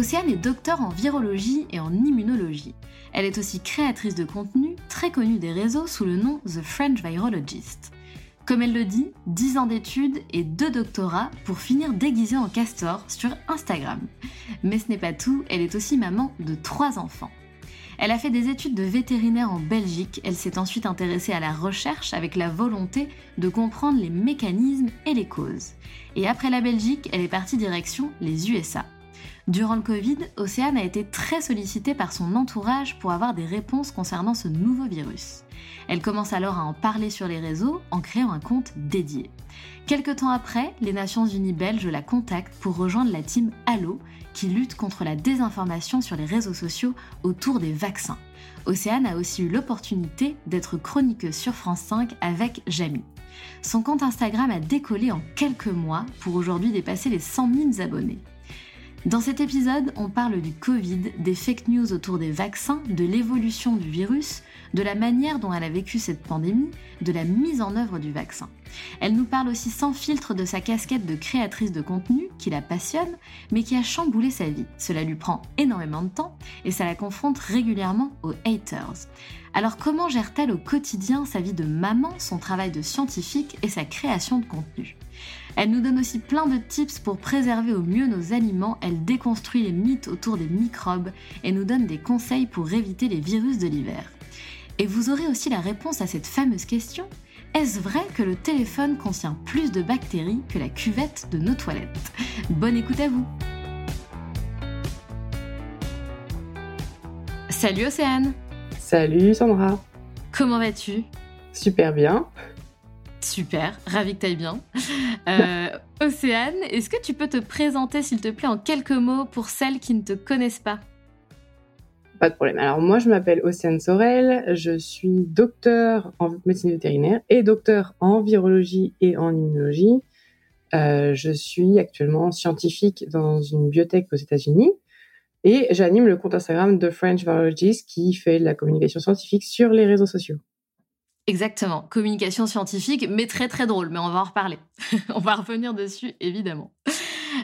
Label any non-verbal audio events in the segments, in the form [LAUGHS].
Océane est docteur en virologie et en immunologie. Elle est aussi créatrice de contenu, très connue des réseaux sous le nom The French Virologist. Comme elle le dit, 10 ans d'études et 2 doctorats pour finir déguisée en castor sur Instagram. Mais ce n'est pas tout, elle est aussi maman de 3 enfants. Elle a fait des études de vétérinaire en Belgique, elle s'est ensuite intéressée à la recherche avec la volonté de comprendre les mécanismes et les causes. Et après la Belgique, elle est partie direction les USA. Durant le Covid, Océane a été très sollicitée par son entourage pour avoir des réponses concernant ce nouveau virus. Elle commence alors à en parler sur les réseaux en créant un compte dédié. Quelque temps après, les Nations Unies belges la contactent pour rejoindre la team Allo qui lutte contre la désinformation sur les réseaux sociaux autour des vaccins. Océane a aussi eu l'opportunité d'être chroniqueuse sur France 5 avec Jamie. Son compte Instagram a décollé en quelques mois pour aujourd'hui dépasser les 100 000 abonnés. Dans cet épisode, on parle du Covid, des fake news autour des vaccins, de l'évolution du virus, de la manière dont elle a vécu cette pandémie, de la mise en œuvre du vaccin. Elle nous parle aussi sans filtre de sa casquette de créatrice de contenu, qui la passionne, mais qui a chamboulé sa vie. Cela lui prend énormément de temps et ça la confronte régulièrement aux haters. Alors comment gère-t-elle au quotidien sa vie de maman, son travail de scientifique et sa création de contenu? Elle nous donne aussi plein de tips pour préserver au mieux nos aliments, elle déconstruit les mythes autour des microbes et nous donne des conseils pour éviter les virus de l'hiver. Et vous aurez aussi la réponse à cette fameuse question. Est-ce vrai que le téléphone contient plus de bactéries que la cuvette de nos toilettes? Bonne écoute à vous. Salut Océane. Salut Sandra. Comment vas-tu? Super bien Super, ravi que tu bien. Euh, Océane, est-ce que tu peux te présenter, s'il te plaît, en quelques mots pour celles qui ne te connaissent pas? Pas de problème. Alors moi, je m'appelle Océane Sorel, je suis docteur en médecine vétérinaire et docteur en virologie et en immunologie. Euh, je suis actuellement scientifique dans une biotech aux États-Unis et j'anime le compte Instagram de French Virologist qui fait de la communication scientifique sur les réseaux sociaux. Exactement, communication scientifique, mais très très drôle, mais on va en reparler. [LAUGHS] on va revenir dessus, évidemment.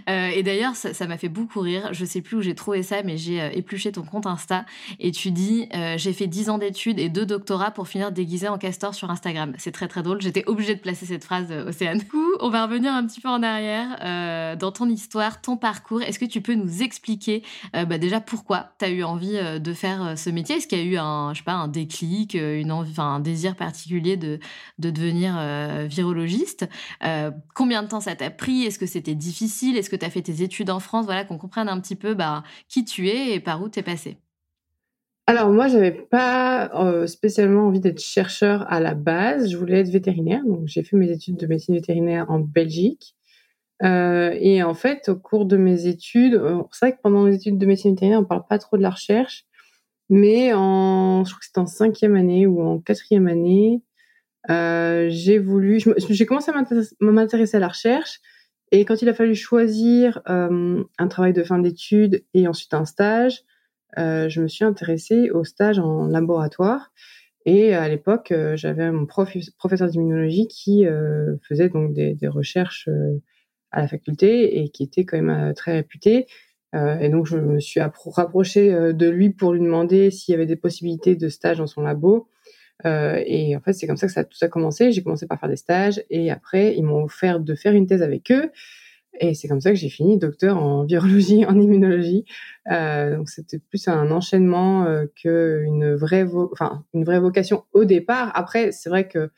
Euh, et d'ailleurs, ça m'a fait beaucoup rire. Je sais plus où j'ai trouvé ça, mais j'ai euh, épluché ton compte Insta et tu dis euh, j'ai fait 10 ans d'études et deux doctorats pour finir déguisé en castor sur Instagram. C'est très très drôle. J'étais obligée de placer cette phrase, Océane. Du coup, on va revenir un petit peu en arrière dans ton histoire, ton parcours. Est-ce que tu peux nous expliquer bah, déjà pourquoi tu as eu envie de faire ce métier? Est-ce qu'il y a eu un, je sais pas, un déclic, un désir particulier de, de devenir virologiste? Combien de temps ça t'a pris? Est-ce que c'était difficile? Tu as fait tes études en France Voilà, qu'on comprenne un petit peu bah, qui tu es et par où tu es passé. Alors moi, j'avais pas euh, spécialement envie d'être chercheur à la base. Je voulais être vétérinaire, donc j'ai fait mes études de médecine vétérinaire en Belgique. Euh, et en fait, au cours de mes études, euh, c'est vrai que pendant les études de médecine vétérinaire, on parle pas trop de la recherche, Mais je crois que c'était en cinquième année ou en quatrième année, j'ai voulu, j'ai commencé à m'intéresser à la recherche. Et quand il a fallu choisir euh, un travail de fin d'études et ensuite un stage, euh, je me suis intéressée au stage en laboratoire. Et à l'époque, euh, j'avais mon prof, professeur d'immunologie qui euh, faisait donc des, des recherches euh, à la faculté et qui était quand même très réputé. et donc, je me suis rapprochée de lui pour lui demander s'il y avait des possibilités de stage dans son labo. Et en fait, c'est comme ça que ça, tout a commencé. J'ai commencé par faire des stages et après, ils m'ont offert de faire une thèse avec eux. Et c'est comme ça que j'ai fini docteur en [LAUGHS] virologie, en immunologie. Euh, donc c'était plus un enchaînement euh, qu'une vraie, enfin une vraie vocation au départ. Après, c'est vrai que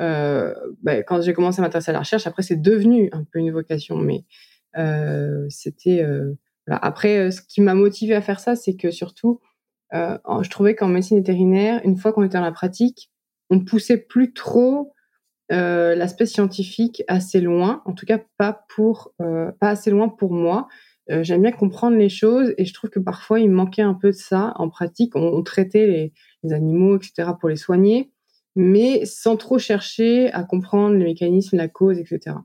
euh, bah, quand j'ai commencé à m'intéresser à la recherche, après c'est devenu un peu une vocation, mais euh, c'était euh, voilà. après euh, ce qui m'a motivé à faire ça, c'est que surtout, je trouvais qu'en médecine vétérinaire, une fois qu'on était dans la pratique, on poussait plus trop euh, l'aspect scientifique assez loin, en tout cas pas pour euh, pas assez loin pour moi. Euh, j'aime bien comprendre les choses et je trouve que parfois il manquait un peu de ça en pratique. On, traitait les, animaux, etc. pour les soigner, mais sans trop chercher à comprendre les mécanismes, la cause, etc.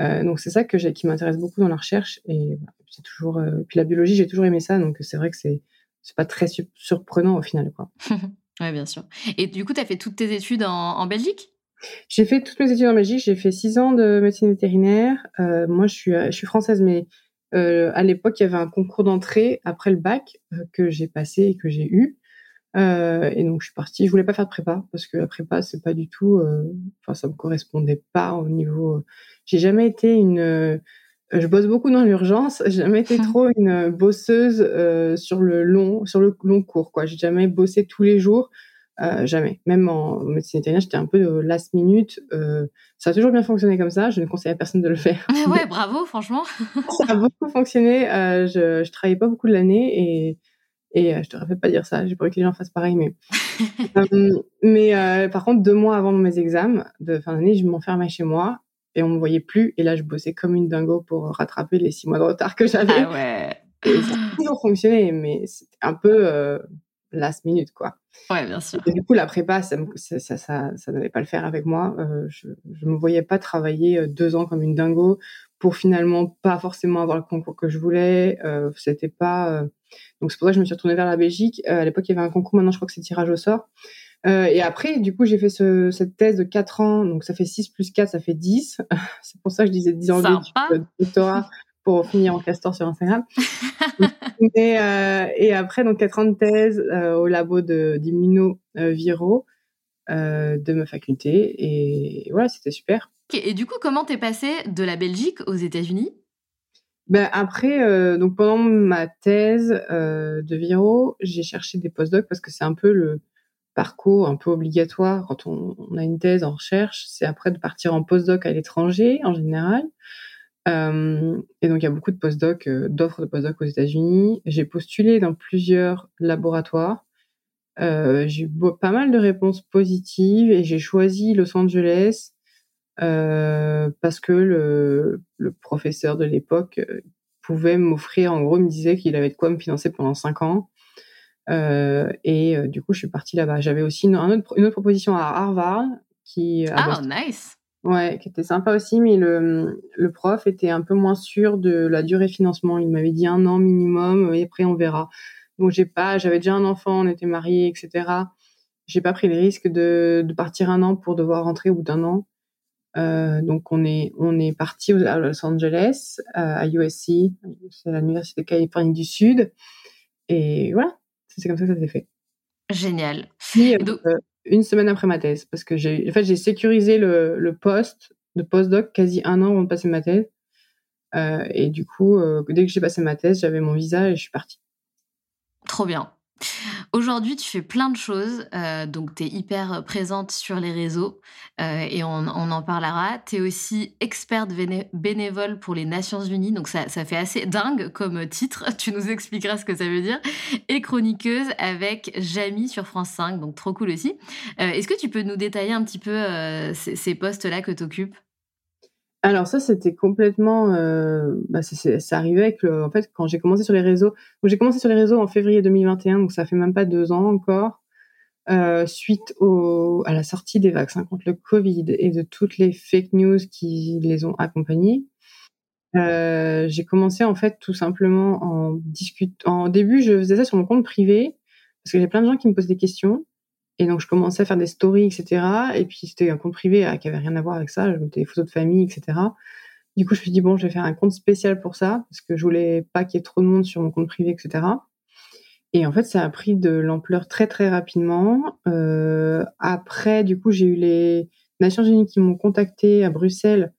Euh, donc c'est ça que qui m'intéresse beaucoup dans la recherche et c'est toujours. puis la biologie, j'ai toujours aimé ça, donc c'est vrai que c'est c'est pas très surprenant au final, quoi. [LAUGHS] ouais, bien sûr. Et du coup, tu as fait toutes tes études en, en Belgique? J'ai fait toutes mes études en Belgique. J'ai fait six ans de médecine vétérinaire. Euh, moi, je suis, je suis française, mais euh, à l'époque, il y avait un concours d'entrée après le bac euh, que j'ai passé et que j'ai eu. Et donc, je suis partie. Je voulais pas faire de prépa parce que la prépa, c'est pas du tout. Enfin, ça me correspondait pas au niveau. J'ai jamais été une. Je bosse beaucoup dans l'urgence. J'ai jamais été trop une bosseuse sur le long, sur le long cours. Quoi. J'ai jamais bossé tous les jours. Euh, jamais. Même en médecine vétérinaire, j'étais un peu de last minute. Euh, ça a toujours bien fonctionné comme ça. Je ne conseille à personne de le faire. ouais, [LAUGHS] bravo, franchement. [LAUGHS] ça a beaucoup fonctionné. Euh, je, je travaillais pas beaucoup de l'année et, et euh, je devrais pas dire ça. J'ai pas envie que les gens fassent pareil, mais [LAUGHS] euh, mais euh, par contre, deux mois avant mes examens de fin d'année, je m'enfermais chez moi et on me voyait plus. Et là, je bossais comme une dingo pour rattraper les six mois de retard que j'avais. Ah ouais. Et ça a toujours fonctionné, mais c'était un peu last minute, quoi. Ouais, bien sûr. Et du coup, la prépa, ça, ça, ça, ça n'allait pas le faire avec moi. Euh, je ne me voyais pas travailler euh, deux ans comme une dingo pour finalement pas forcément avoir le concours que je voulais. Euh, c'était pas. Euh, donc c'est pour ça que je me suis retournée vers la Belgique. Euh, à l'époque, il y avait un concours. Maintenant, je crois que c'est tirage au sort. Et après, du coup, j'ai fait ce, cette thèse de 4 ans. Donc ça fait 6 plus 4, ça fait 10. [LAUGHS] c'est pour ça que je disais 10 ans de doctorat pour finir en castor sur Instagram. [LAUGHS] et, euh, et, après, donc, quatre ans de thèse euh, au labo d'immunoviraux euh, de ma faculté. Et voilà, c'était super. Et du coup, comment t'es passé de la Belgique aux États-Unis? Ben après, euh, donc pendant ma thèse euh, de viro, j'ai cherché des postdocs parce que c'est un peu le parcours un peu obligatoire quand on, a une thèse en recherche. C'est après de partir en postdoc à l'étranger en général. Euh, et donc, il y a beaucoup de postdocs, euh, d'offres de postdocs aux États-Unis. J'ai postulé dans plusieurs laboratoires. Euh, j'ai eu pas mal de réponses positives et j'ai choisi Los Angeles parce que le, professeur de l'époque pouvait m'offrir, en gros, me disait qu'il avait de quoi me financer pendant cinq ans. Euh, et du coup, je suis partie là-bas. J'avais aussi une, autre, une, autre, proposition à Harvard qui. Ah, nice! Ouais, qui était sympa aussi, mais le, le prof était un peu moins sûr de la durée financement. Il m'avait dit un an minimum et après on verra. Donc j'ai pas, j'avais déjà un enfant, on était mariés, etc. J'ai pas pris le risque de, de partir un an pour devoir rentrer au bout d'un an. Euh, donc on est on est parti à Los Angeles, euh, à USC, c'est l'université de Californie du Sud, et voilà, c'est comme ça que ça s'est fait. Génial. Puis, euh, une semaine après ma thèse, parce que j'ai, en fait, j'ai sécurisé le, le poste de postdoc quasi un an avant de passer ma thèse. Euh, et du coup, euh, dès que j'ai passé ma thèse, j'avais mon visa et je suis partie. Trop bien. Aujourd'hui, tu fais plein de choses, euh, donc tu es hyper présente sur les réseaux euh, et on, en parlera. Tu es aussi experte bénévole pour les Nations Unies, donc ça, fait assez dingue comme titre, [LAUGHS] tu nous expliqueras ce que ça veut dire. Et chroniqueuse avec Jamie sur France 5, donc trop cool aussi. Euh, Est-ce que tu peux nous détailler un petit peu euh, ces, ces postes-là que tu occupes Alors ça, c'était complètement, euh, bah, ça arrivait avec en fait, quand j'ai commencé sur les réseaux, j'ai commencé sur les réseaux en février 2021, donc ça fait même pas deux ans encore, euh, suite au, à la sortie des vaccins contre le Covid et de toutes les fake news qui les ont accompagnés. Euh, j'ai commencé en fait tout simplement en discutant. En début, je faisais ça sur mon compte privé parce que j'ai plein de gens qui me posent des questions et donc, je commençais à faire des stories, etc. Et puis, c'était un compte privé euh, qui avait rien à voir avec ça. Je mettais des photos de famille, etc. Du coup, je me suis dit, bon, je vais faire un compte spécial pour ça, parce que je voulais pas qu'il y ait trop de monde sur mon compte privé, etc. Et en fait, ça a pris de l'ampleur très, très rapidement. Euh, après, du coup, j'ai eu les Nations Unies qui m'ont contacté à Bruxelles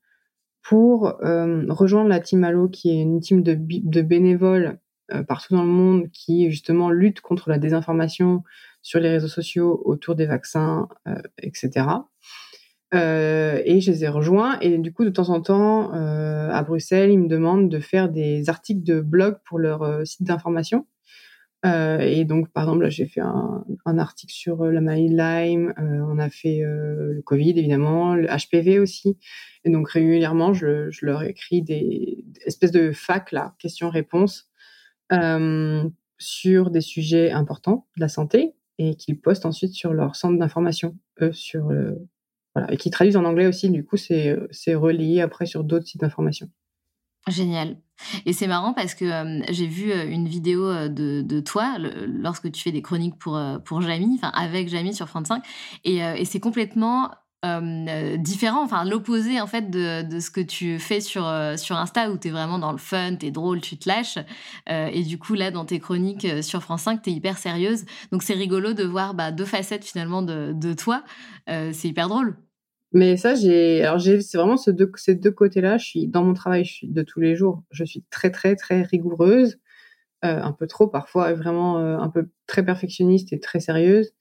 pour euh, rejoindre la Team Allo, qui est une team de, de bénévoles euh, partout dans le monde qui, justement, lutte contre la désinformation, sur les réseaux sociaux autour des vaccins, euh, etc. Euh, et je les ai rejoints. Et du coup, de temps en temps, euh, à Bruxelles, ils me demandent de faire des articles de blog pour leur site d'information. et donc, par exemple, là, j'ai fait un, article sur la maladie Lyme. on a fait le Covid, évidemment, le HPV aussi. Et donc, régulièrement, je, je leur écris des, des espèces de fac, là, questions-réponses, sur des sujets importants de la santé et qu'ils postent ensuite sur leur centre d'information, eux, sur voilà, et qui traduisent en anglais aussi. Du coup, c'est relié après sur d'autres sites d'information. Génial. Et c'est marrant parce que j'ai vu une vidéo de, de toi lorsque tu fais des chroniques pour, pour Jamie, enfin avec Jamie sur France 5, et, et c'est complètement euh, différent, enfin l'opposé en fait de, ce que tu fais sur, euh, sur Insta où tu es vraiment dans le fun, tu es drôle, tu te lâches. Euh, et du coup, là, dans tes chroniques sur France 5, tu es hyper sérieuse. Donc c'est rigolo de voir bah, deux facettes finalement de, de toi. c'est hyper drôle. Mais ça, j'ai, alors j'ai, c'est vraiment ce deux, ces deux côtés-là. Je suis dans mon travail, je suis de tous les jours. Je suis très, très, très rigoureuse, un peu trop parfois, vraiment un peu très perfectionniste et très sérieuse.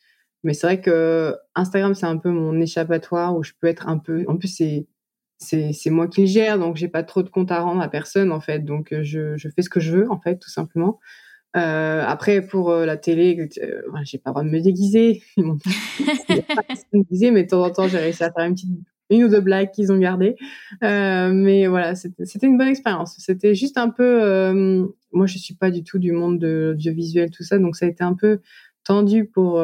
Mais c'est vrai que Instagram, c'est un peu mon échappatoire où je peux être un peu. En plus, c'est c'est moi qui le gère, donc j'ai pas trop de compte à rendre à personne en fait. Donc euh, je, je fais ce que je veux en fait, tout simplement. Euh, après, pour euh, la télé, euh, j'ai pas le droit de me déguiser. Ils m'ont déguiser, mais de temps en temps, j'ai réussi à faire une petite une ou deux blagues qu'ils ont gardées. Euh, mais voilà, c'était une bonne expérience. C'était juste un peu. moi, je suis pas du tout du monde de l'audiovisuel, tout ça, donc ça a été un peu tendu pour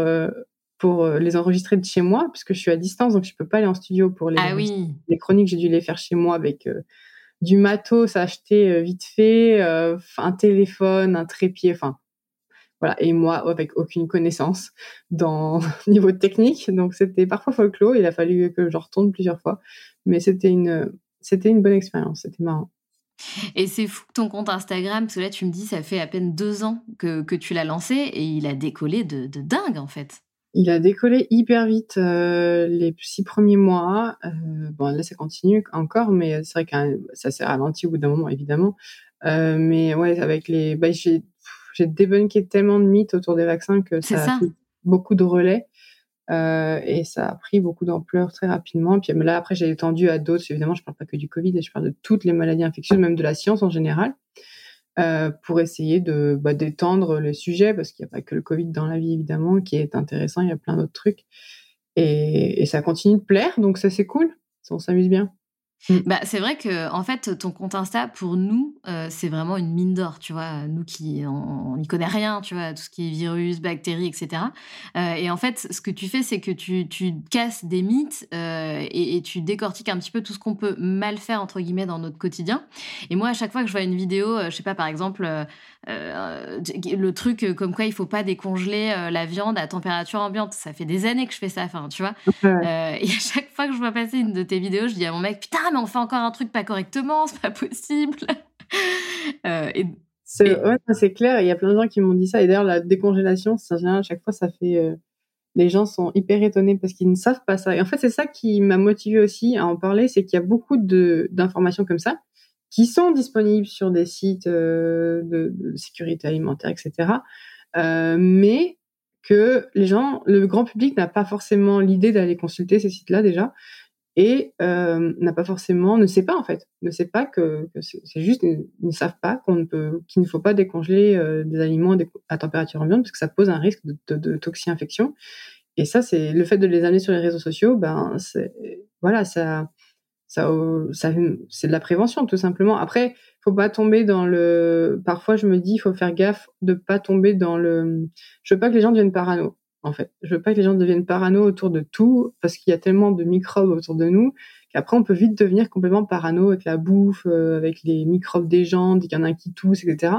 pour euh, les enregistrer de chez moi, puisque je suis à distance, donc je peux pas aller en studio pour les, ah oui. les chroniques. J'ai dû les faire chez moi avec euh, du matos acheté euh, vite fait, un téléphone, un trépied, enfin voilà. Et moi, avec aucune connaissance dans [LAUGHS] niveau technique, donc c'était parfois folklore. Il a fallu que je retourne plusieurs fois, mais c'était une c'était une bonne expérience. C'était marrant. Et c'est fou ton compte Instagram, parce que là tu me dis ça fait à peine deux ans que, que tu l'as lancé et il a décollé de, de dingue en fait. Il a décollé hyper vite euh, les six premiers mois. Euh, bon, là, ça continue encore, mais c'est vrai que ça s'est ralenti au bout d'un moment, évidemment. Euh, mais ouais, avec les, bah, j'ai, j'ai débunké tellement de mythes autour des vaccins que ça, a pris beaucoup de relais. et ça a pris beaucoup d'ampleur très rapidement. Puis là, après, j'ai étendu à d'autres. Évidemment, je parle pas que du Covid, je parle de toutes les maladies infectieuses, même de la science en général. Euh, pour essayer de bah, d'étendre le sujet parce qu'il n'y a pas que le Covid dans la vie évidemment qui est intéressant, il y a plein d'autres trucs et, et ça continue de plaire donc ça c'est cool, on s'amuse bien. Mm. Bah, c'est vrai que en fait, ton compte Insta, pour nous, euh, c'est vraiment une mine d'or, tu vois. Nous qui on n'y connaît rien, tu vois, tout ce qui est virus, bactéries, etc. Euh, et en fait, ce que tu fais, c'est que tu, tu casses des mythes euh, et, et, tu décortiques un petit peu tout ce qu'on peut mal faire entre guillemets dans notre quotidien. Et moi, à chaque fois que je vois une vidéo, je sais pas, par exemple, le truc comme quoi il faut pas décongeler la viande à température ambiante. Ça fait des années que je fais ça, enfin, tu vois. [LAUGHS] Et à chaque fois que je vois passer une de tes vidéos, je dis à mon mec, putain, mais on fait encore un truc pas correctement, c'est pas possible. [LAUGHS] et, c'est clair. Il y a plein de gens qui m'ont dit ça. Et d'ailleurs, la décongélation, c'est à chaque fois, ça fait. les gens sont hyper étonnés parce qu'ils ne savent pas ça. Et en fait, c'est ça qui m'a motivé aussi à en parler, c'est qu'il y a beaucoup d'informations comme ça qui sont disponibles sur des sites euh, de, sécurité alimentaire, etc. Euh, mais que les gens, le grand public n'a pas forcément l'idée d'aller consulter ces sites-là déjà et euh, n'a pas forcément, ne sait pas en fait, ne sait pas que, c'est juste, ils ne savent pas qu'on ne peut, qu'il ne faut pas décongeler des aliments à température ambiante parce que ça pose un risque de, de, de toxi-infection. Et ça, c'est le fait de les amener sur les réseaux sociaux, ben, c'est, voilà, ça, Ça, ça c'est de la prévention tout simplement. Après, faut pas tomber dans le. Parfois, je me dis, il faut faire gaffe de pas tomber dans le. Je veux pas que les gens deviennent parano. En fait, je veux pas que les gens deviennent parano autour de tout parce qu'il y a tellement de microbes autour de nous qu'après on peut vite devenir complètement parano avec la bouffe, euh, avec les microbes des gens, dès qu'il y en a un qui tousse, etc.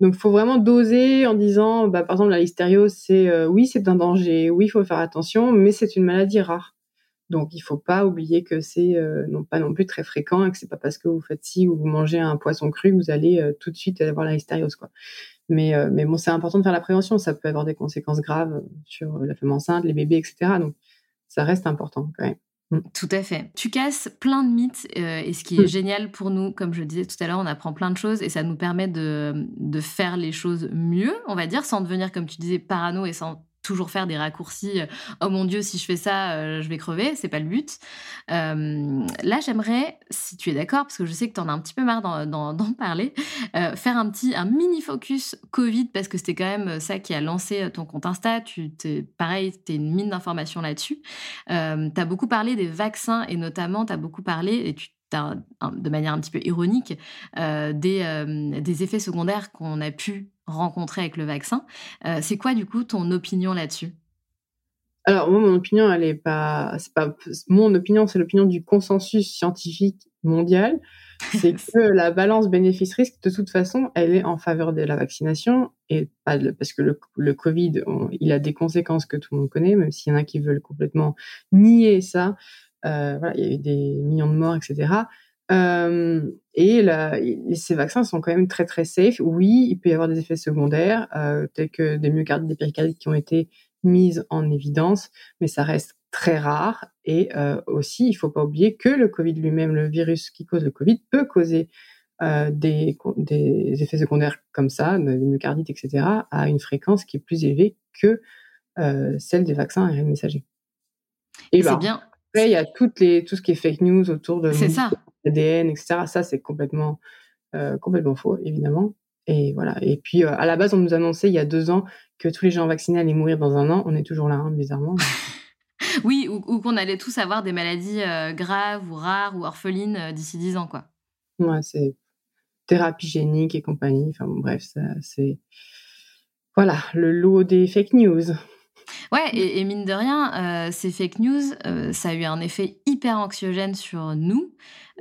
Donc, faut vraiment doser en disant, bah, par exemple, la listériose, c'est euh, oui, c'est un danger, oui, il faut faire attention, mais c'est une maladie rare. Donc, il faut pas oublier que c'est euh, non pas non plus très fréquent et que c'est pas parce que vous faites ci ou vous mangez un poisson cru que vous allez euh, tout de suite avoir la listériose, quoi. Mais, mais bon, c'est important de faire la prévention. Ça peut avoir des conséquences graves sur la femme enceinte, les bébés, etc. Donc, ça reste important quand même. Mm. Tout à fait. Tu casses plein de mythes euh, et ce qui est mm. génial pour nous, comme je disais tout à l'heure, on apprend plein de choses et ça nous permet de, de, faire les choses mieux, on va dire, sans devenir, comme tu disais, parano et sans toujours faire des raccourcis. Euh, oh mon Dieu, si je fais ça, euh, je vais crever. C'est pas le but. Euh, là, j'aimerais, si tu es d'accord, parce que je sais que tu en as un petit peu marre d'en parler, faire un petit, un mini focus Covid, parce que c'était quand même ça qui a lancé ton compte Insta. Tu pareil, tu es une mine d'informations là-dessus. tu as beaucoup parlé des vaccins et notamment, tu as beaucoup parlé, et tu de manière un petit peu ironique, des effets secondaires qu'on a pu rencontré avec le vaccin. Euh, c'est quoi du coup ton opinion là-dessus? Alors moi, mon opinion, elle est pas, c'est pas mon opinion, c'est l'opinion du consensus scientifique mondial. C'est [LAUGHS] que la balance bénéfice-risque, de toute façon, elle est en faveur de la vaccination et pas parce que le, Covid, il a des conséquences que tout le monde connaît, même s'il y en a qui veulent complètement nier ça. Euh, voilà, il y a eu des millions de morts, etc. Euh, et ces vaccins sont quand même très très safe. Oui, il peut y avoir des effets secondaires, euh, tels que des myocardites, des péricardites qui ont été mises en évidence, mais ça reste très rare. Et euh, aussi, il faut pas oublier que le Covid lui-même, le virus qui cause le Covid, peut causer euh, des, des, effets secondaires comme ça, des myocardites, etc., à une fréquence qui est plus élevée que celle des vaccins ARN messagers. Et, c'est bah, bien. Après, il y a toutes les, tout ce qui est fake news autour de. C'est ça ADN, etc. Ça, c'est complètement, euh, complètement faux, évidemment. Et voilà. Et puis, euh, à la base, on nous annonçait il y a deux ans que tous les gens vaccinés allaient mourir dans un an. On est toujours là, hein, bizarrement. [LAUGHS] oui, ou, qu'on allait tous avoir des maladies euh, graves ou rares ou orphelines d'ici dix ans, quoi. Ouais, c'est thérapie génique et compagnie. Enfin, bref, c'est. Voilà, le lot des fake news. Ouais, et, mine de rien, ces fake news, ça a eu un effet hyper anxiogène sur nous.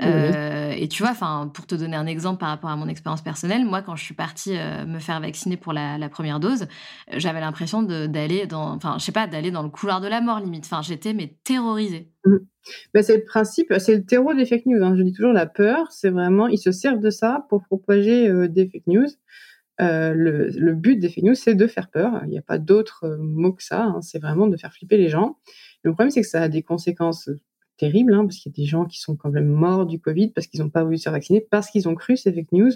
Euh, et tu vois, enfin, pour te donner un exemple par rapport à mon expérience personnelle, moi, quand je suis partie euh, me faire vacciner pour la, première dose, euh, j'avais l'impression d'aller dans, enfin, je sais pas, d'aller dans le couloir de la mort limite. Enfin, j'étais mais terrorisée. Mmh. Ben, c'est le principe, c'est le terreau des fake news. Hein. Je dis toujours la peur, c'est vraiment, ils se servent de ça pour propager des fake news. Le, le, but des fake news, c'est de faire peur. Il n'y a pas d'autre mot que ça. Hein. C'est vraiment de faire flipper les gens. Le problème, c'est que ça a des conséquences terrible, hein, parce qu'il y a des gens qui sont quand même morts du Covid parce qu'ils n'ont pas voulu se vacciner, parce qu'ils ont cru ces fake news,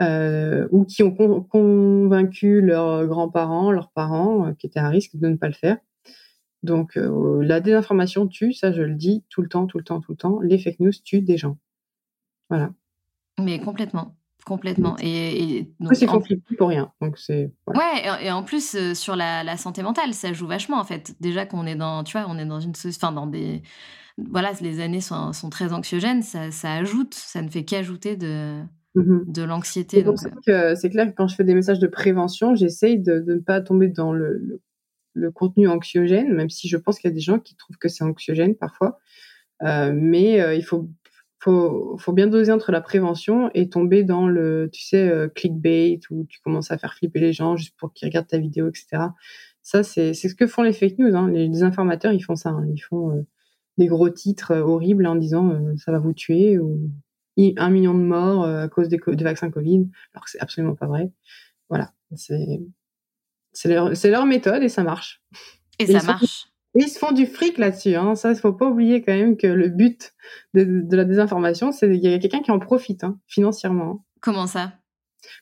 euh, ou qui ont convaincu leurs grands-parents, leurs parents, euh, qui étaient à risque de ne pas le faire. Donc euh, la désinformation tue, ça je le dis tout le temps, tout le temps, tout le temps. Les fake news tuent des gens. Voilà. Mais complètement. Complètement. Et, et donc, c'est pour rien. Donc c'est. Ouais. et, en plus sur la, la, santé mentale, ça joue vachement en fait. Déjà qu'on est dans, tu vois, on est dans une, enfin dans des, voilà, les années sont, très anxiogènes, ça, ajoute, ça ne fait qu'ajouter de, mmh de l'anxiété. Euh. C'est clair que quand je fais des messages de prévention, j'essaye de, ne pas tomber dans le, contenu anxiogène, même si je pense qu'il y a des gens qui trouvent que c'est anxiogène parfois. Euh, mais euh, il faut, faut, bien doser entre la prévention et tomber dans le, tu sais, clickbait où tu commences à faire flipper les gens juste pour qu'ils regardent ta vidéo, etc. Ça, c'est ce que font les fake news. Hein. Les, informateurs, ils font ça. Hein. Ils font des gros titres euh, horribles en disant euh, ça va vous tuer ou un million de morts euh, à cause des, vaccins Covid, alors que c'est absolument pas vrai. Voilà, c'est leur, leur, méthode et ça marche. Et, ça marche. Ils se font du fric là-dessus. Hein. Ça, il faut pas oublier quand même que le but de, la désinformation, c'est qu'il y a quelqu'un qui en profite hein, financièrement. Comment ça?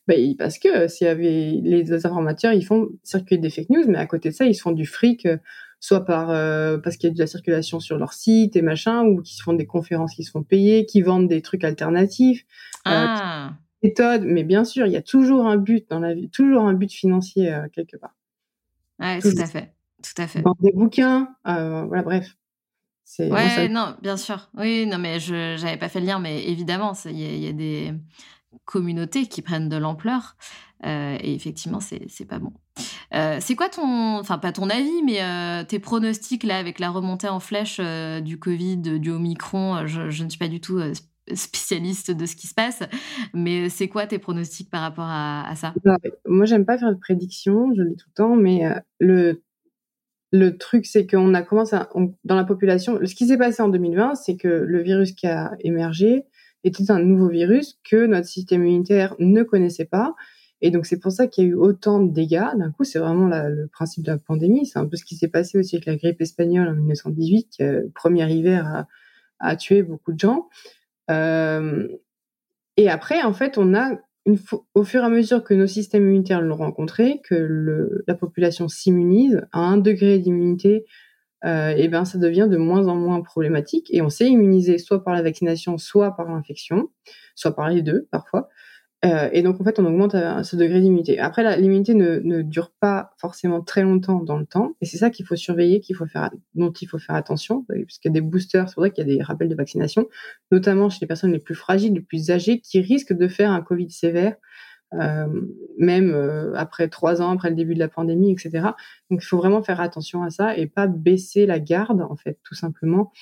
Ben, parce que s'il y avait les informateurs, ils font circuler des fake news, mais à côté de ça, ils se font du fric soit par euh, parce qu'il y a de la circulation sur leur site et machin, ou qui se font des conférences qui se font payer, qui vendent des trucs alternatifs. Euh, ah. méthode, mais bien sûr, il y a toujours un but dans la vie, toujours un but financier euh, quelque part. Ouais, tout à fait, tout à fait. Dans des bouquins, voilà, bref. Ouais, non, bien sûr. Oui, non, mais je n'avais pas fait le lien, mais évidemment, il y, a des communautés qui prennent de l'ampleur. Euh, et effectivement, c'est pas bon. Euh, c'est quoi ton, enfin pas ton avis, mais euh, tes pronostics là avec la remontée en flèche du Covid, du Omicron je, ne suis pas du tout spécialiste de ce qui se passe, mais c'est quoi tes pronostics par rapport à, ça? Moi, j'aime pas faire de prédictions, je le dis tout le temps, mais le le truc, c'est qu'on a commencé dans la population. Ce qui s'est passé en 2020, c'est que le virus qui a émergé était un nouveau virus que notre système immunitaire ne connaissait pas. Et donc, c'est pour ça qu'il y a eu autant de dégâts. D'un coup, c'est vraiment le principe de la pandémie. C'est un peu ce qui s'est passé aussi avec la grippe espagnole en 1918, qui, premier hiver, a, tué beaucoup de gens. Euh, et après, en fait, on a au fur et à mesure que nos systèmes immunitaires l'ont rencontré, que la population s'immunise à un degré d'immunité, euh, et ben ça devient de moins en moins problématique. Et on s'est immunisé soit par la vaccination, soit par l'infection, soit par les deux parfois. Euh, et donc, en fait, on augmente euh, ce degré d'immunité. Après, l'immunité ne, ne, dure pas forcément très longtemps dans le temps. Et c'est ça qu'il faut surveiller, qu'il faut faire, dont il faut faire attention. Parce qu'il y a des boosters, c'est vrai qu'il y a des rappels de vaccination, notamment chez les personnes les plus fragiles, les plus âgées, qui risquent de faire un Covid sévère, euh, même euh, après trois ans, après le début de la pandémie, etc. Donc, il faut vraiment faire attention à ça et pas baisser la garde, en fait, tout simplement.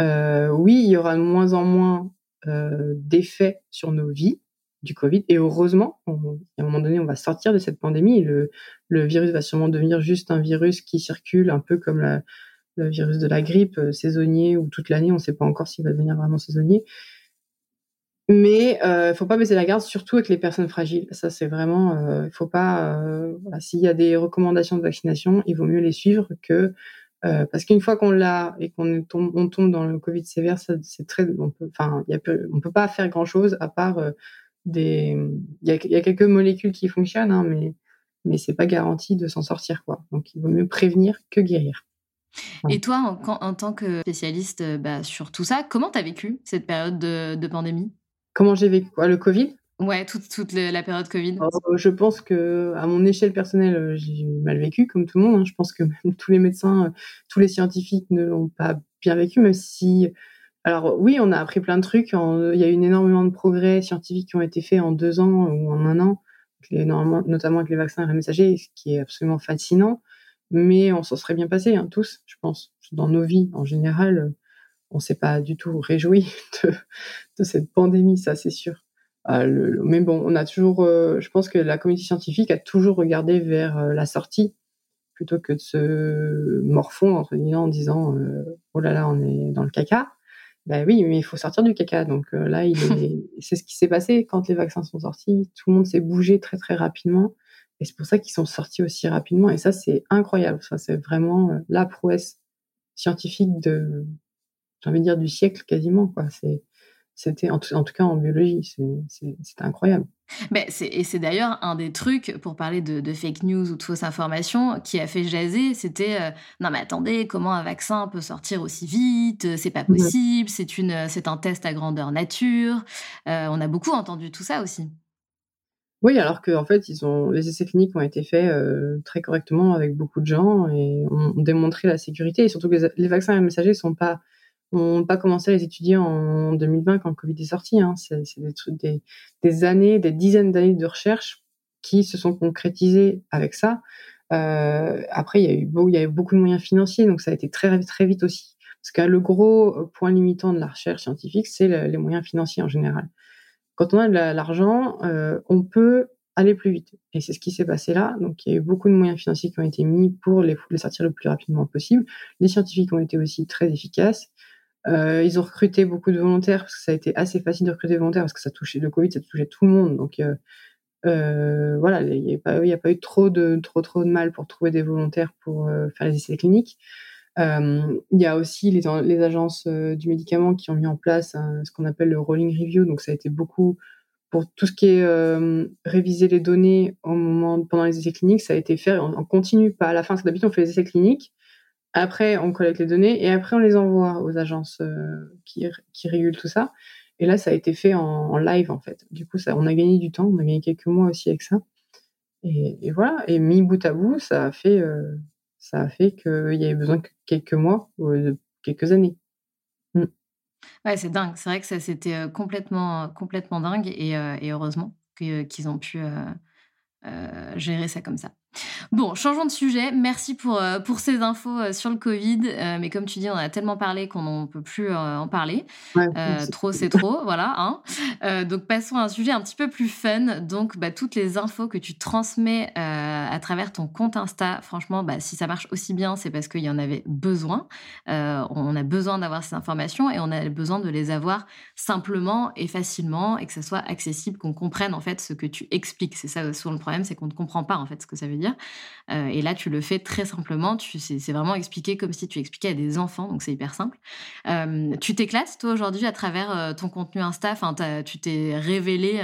Euh, oui, il y aura de moins en moins d'effets sur nos vies du Covid. Et heureusement, à un moment donné, on va sortir de cette pandémie le, le virus va sûrement devenir juste un virus qui circule un peu comme la, le virus de la grippe euh, saisonnier ou toute l'année. On ne sait pas encore s'il va devenir vraiment saisonnier. Mais il euh, faut pas baisser la garde, surtout avec les personnes fragiles. Ça, c'est vraiment, euh, il faut pas. Euh, S'il y a des recommandations de vaccination, il vaut mieux les suivre que euh, parce qu'une fois qu'on l'a et qu'on tombe, on tombe dans le Covid sévère, c'est très, on peut, enfin, on peut pas faire grand chose à part des, il y a, y a, quelques molécules qui fonctionnent, hein, mais mais c'est pas garanti de s'en sortir quoi. Donc il vaut mieux prévenir que guérir. Et toi, en, en, tant que spécialiste euh, bah, sur tout ça, comment tu as vécu cette période de, de pandémie? Comment j'ai vécu quoi? Le Covid? Ouais, toute, toute la période Covid. Oh, je pense que, à mon échelle personnelle, euh, j'ai mal vécu, comme tout le monde. Hein. Je pense que [LAUGHS] même tous les médecins, euh, tous les scientifiques ne l'ont pas bien vécu, même si alors oui, on a appris plein de trucs. il y a eu énormément de progrès scientifiques qui ont été faits en deux ans ou en un an, notamment avec les vaccins messagers, ce qui est absolument fascinant. Mais on s'en serait bien passé, hein, tous, je pense. Dans nos vies, en général, on s'est pas du tout réjoui [LAUGHS] de, cette pandémie, ça c'est sûr. Euh, mais bon, on a toujours, euh, je pense que la communauté scientifique a toujours regardé vers euh, la sortie plutôt que de se morfondre entre en disant oh là là, on est dans le caca. Ben oui, mais il faut sortir du caca. Donc euh, là, il [LAUGHS] c'est ce qui s'est passé quand les vaccins sont sortis. Tout le monde s'est bougé très très rapidement. Et c'est pour ça qu'ils sont sortis aussi rapidement. Et ça, c'est incroyable. Ça, c'est vraiment euh, la prouesse scientifique de, j'ai envie de dire, du siècle quasiment. Quoi. C'est, c'était en, en, tout cas en biologie, c'était incroyable. Mais et c'est d'ailleurs un des trucs, pour parler de, fake news ou de fausses informations, qui a fait jaser, c'était euh, non mais attendez, comment un vaccin peut sortir aussi vite C'est pas possible, c'est une, c'est un test à grandeur nature. Euh, on a beaucoup entendu tout ça aussi. Oui, alors qu'en en fait, ils ont, les essais cliniques ont été faits euh, très correctement avec beaucoup de gens et ont, démontré la sécurité. Et surtout que les, les vaccins messagers sont pas on n'a pas commencé à les étudier en 2020 quand le Covid est sorti. Hein. C'est des, des, des, années, des dizaines d'années de recherche qui se sont concrétisées avec ça. Euh, après, il y, a eu beau, il y a eu beaucoup de moyens financiers, donc ça a été très, très vite aussi. Parce que le gros point limitant de la recherche scientifique, c'est les moyens financiers en général. Quand on a de l'argent, euh, on peut aller plus vite. Et c'est ce qui s'est passé là. Donc, il y a eu beaucoup de moyens financiers qui ont été mis pour les, les sortir le plus rapidement possible. Les scientifiques ont été aussi très efficaces. Euh, ils ont recruté beaucoup de volontaires parce que ça a été assez facile de recruter des volontaires parce que ça touchait le Covid, ça touchait tout le monde. Donc euh, euh, voilà, il n'y a, pas, eu trop de mal pour trouver des volontaires pour faire les essais cliniques. Il y a aussi les, agences du médicament qui ont mis en place ce qu'on appelle le rolling review. Donc ça a été beaucoup pour tout ce qui est réviser les données au moment pendant les essais cliniques, ça a été fait en, continu, pas à la fin. Parce que d'habitude on fait les essais cliniques après, on collecte les données et après, on les envoie aux agences euh, qui, qui régulent tout ça. Et là, ça a été fait en, live, en fait. Du coup, on a gagné du temps. On a gagné quelques mois aussi avec ça. Et, voilà. Et mis bout à bout, ça a fait, euh, fait qu'il y avait besoin de quelques mois, euh, quelques années. Mm. Ouais, c'est dingue. C'est vrai que ça c'était complètement, complètement dingue et, et heureusement qu'ils ont pu gérer ça comme ça. Bon, changeons de sujet. Merci pour, euh, pour ces infos euh, sur le Covid. Euh, mais comme tu dis, on a tellement parlé qu'on n'en peut plus en parler. trop, c'est trop. voilà. Hein. donc, passons à un sujet un petit peu plus fun. Donc, bah, toutes les infos que tu transmets à travers ton compte Insta, franchement, bah, si ça marche aussi bien, c'est parce qu'il y en avait besoin. on a besoin d'avoir ces informations et on a besoin de les avoir simplement et facilement et que ça soit accessible, qu'on comprenne en fait ce que tu expliques. C'est ça souvent le problème, c'est qu'on ne comprend pas en fait ce que ça veut dire. Euh, et là, tu le fais très simplement. C'est vraiment expliqué comme si tu expliquais à des enfants, donc c'est hyper simple. Euh, tu t'éclates, toi, aujourd'hui, à travers euh, ton contenu Insta? Enfin, tu t'es révélée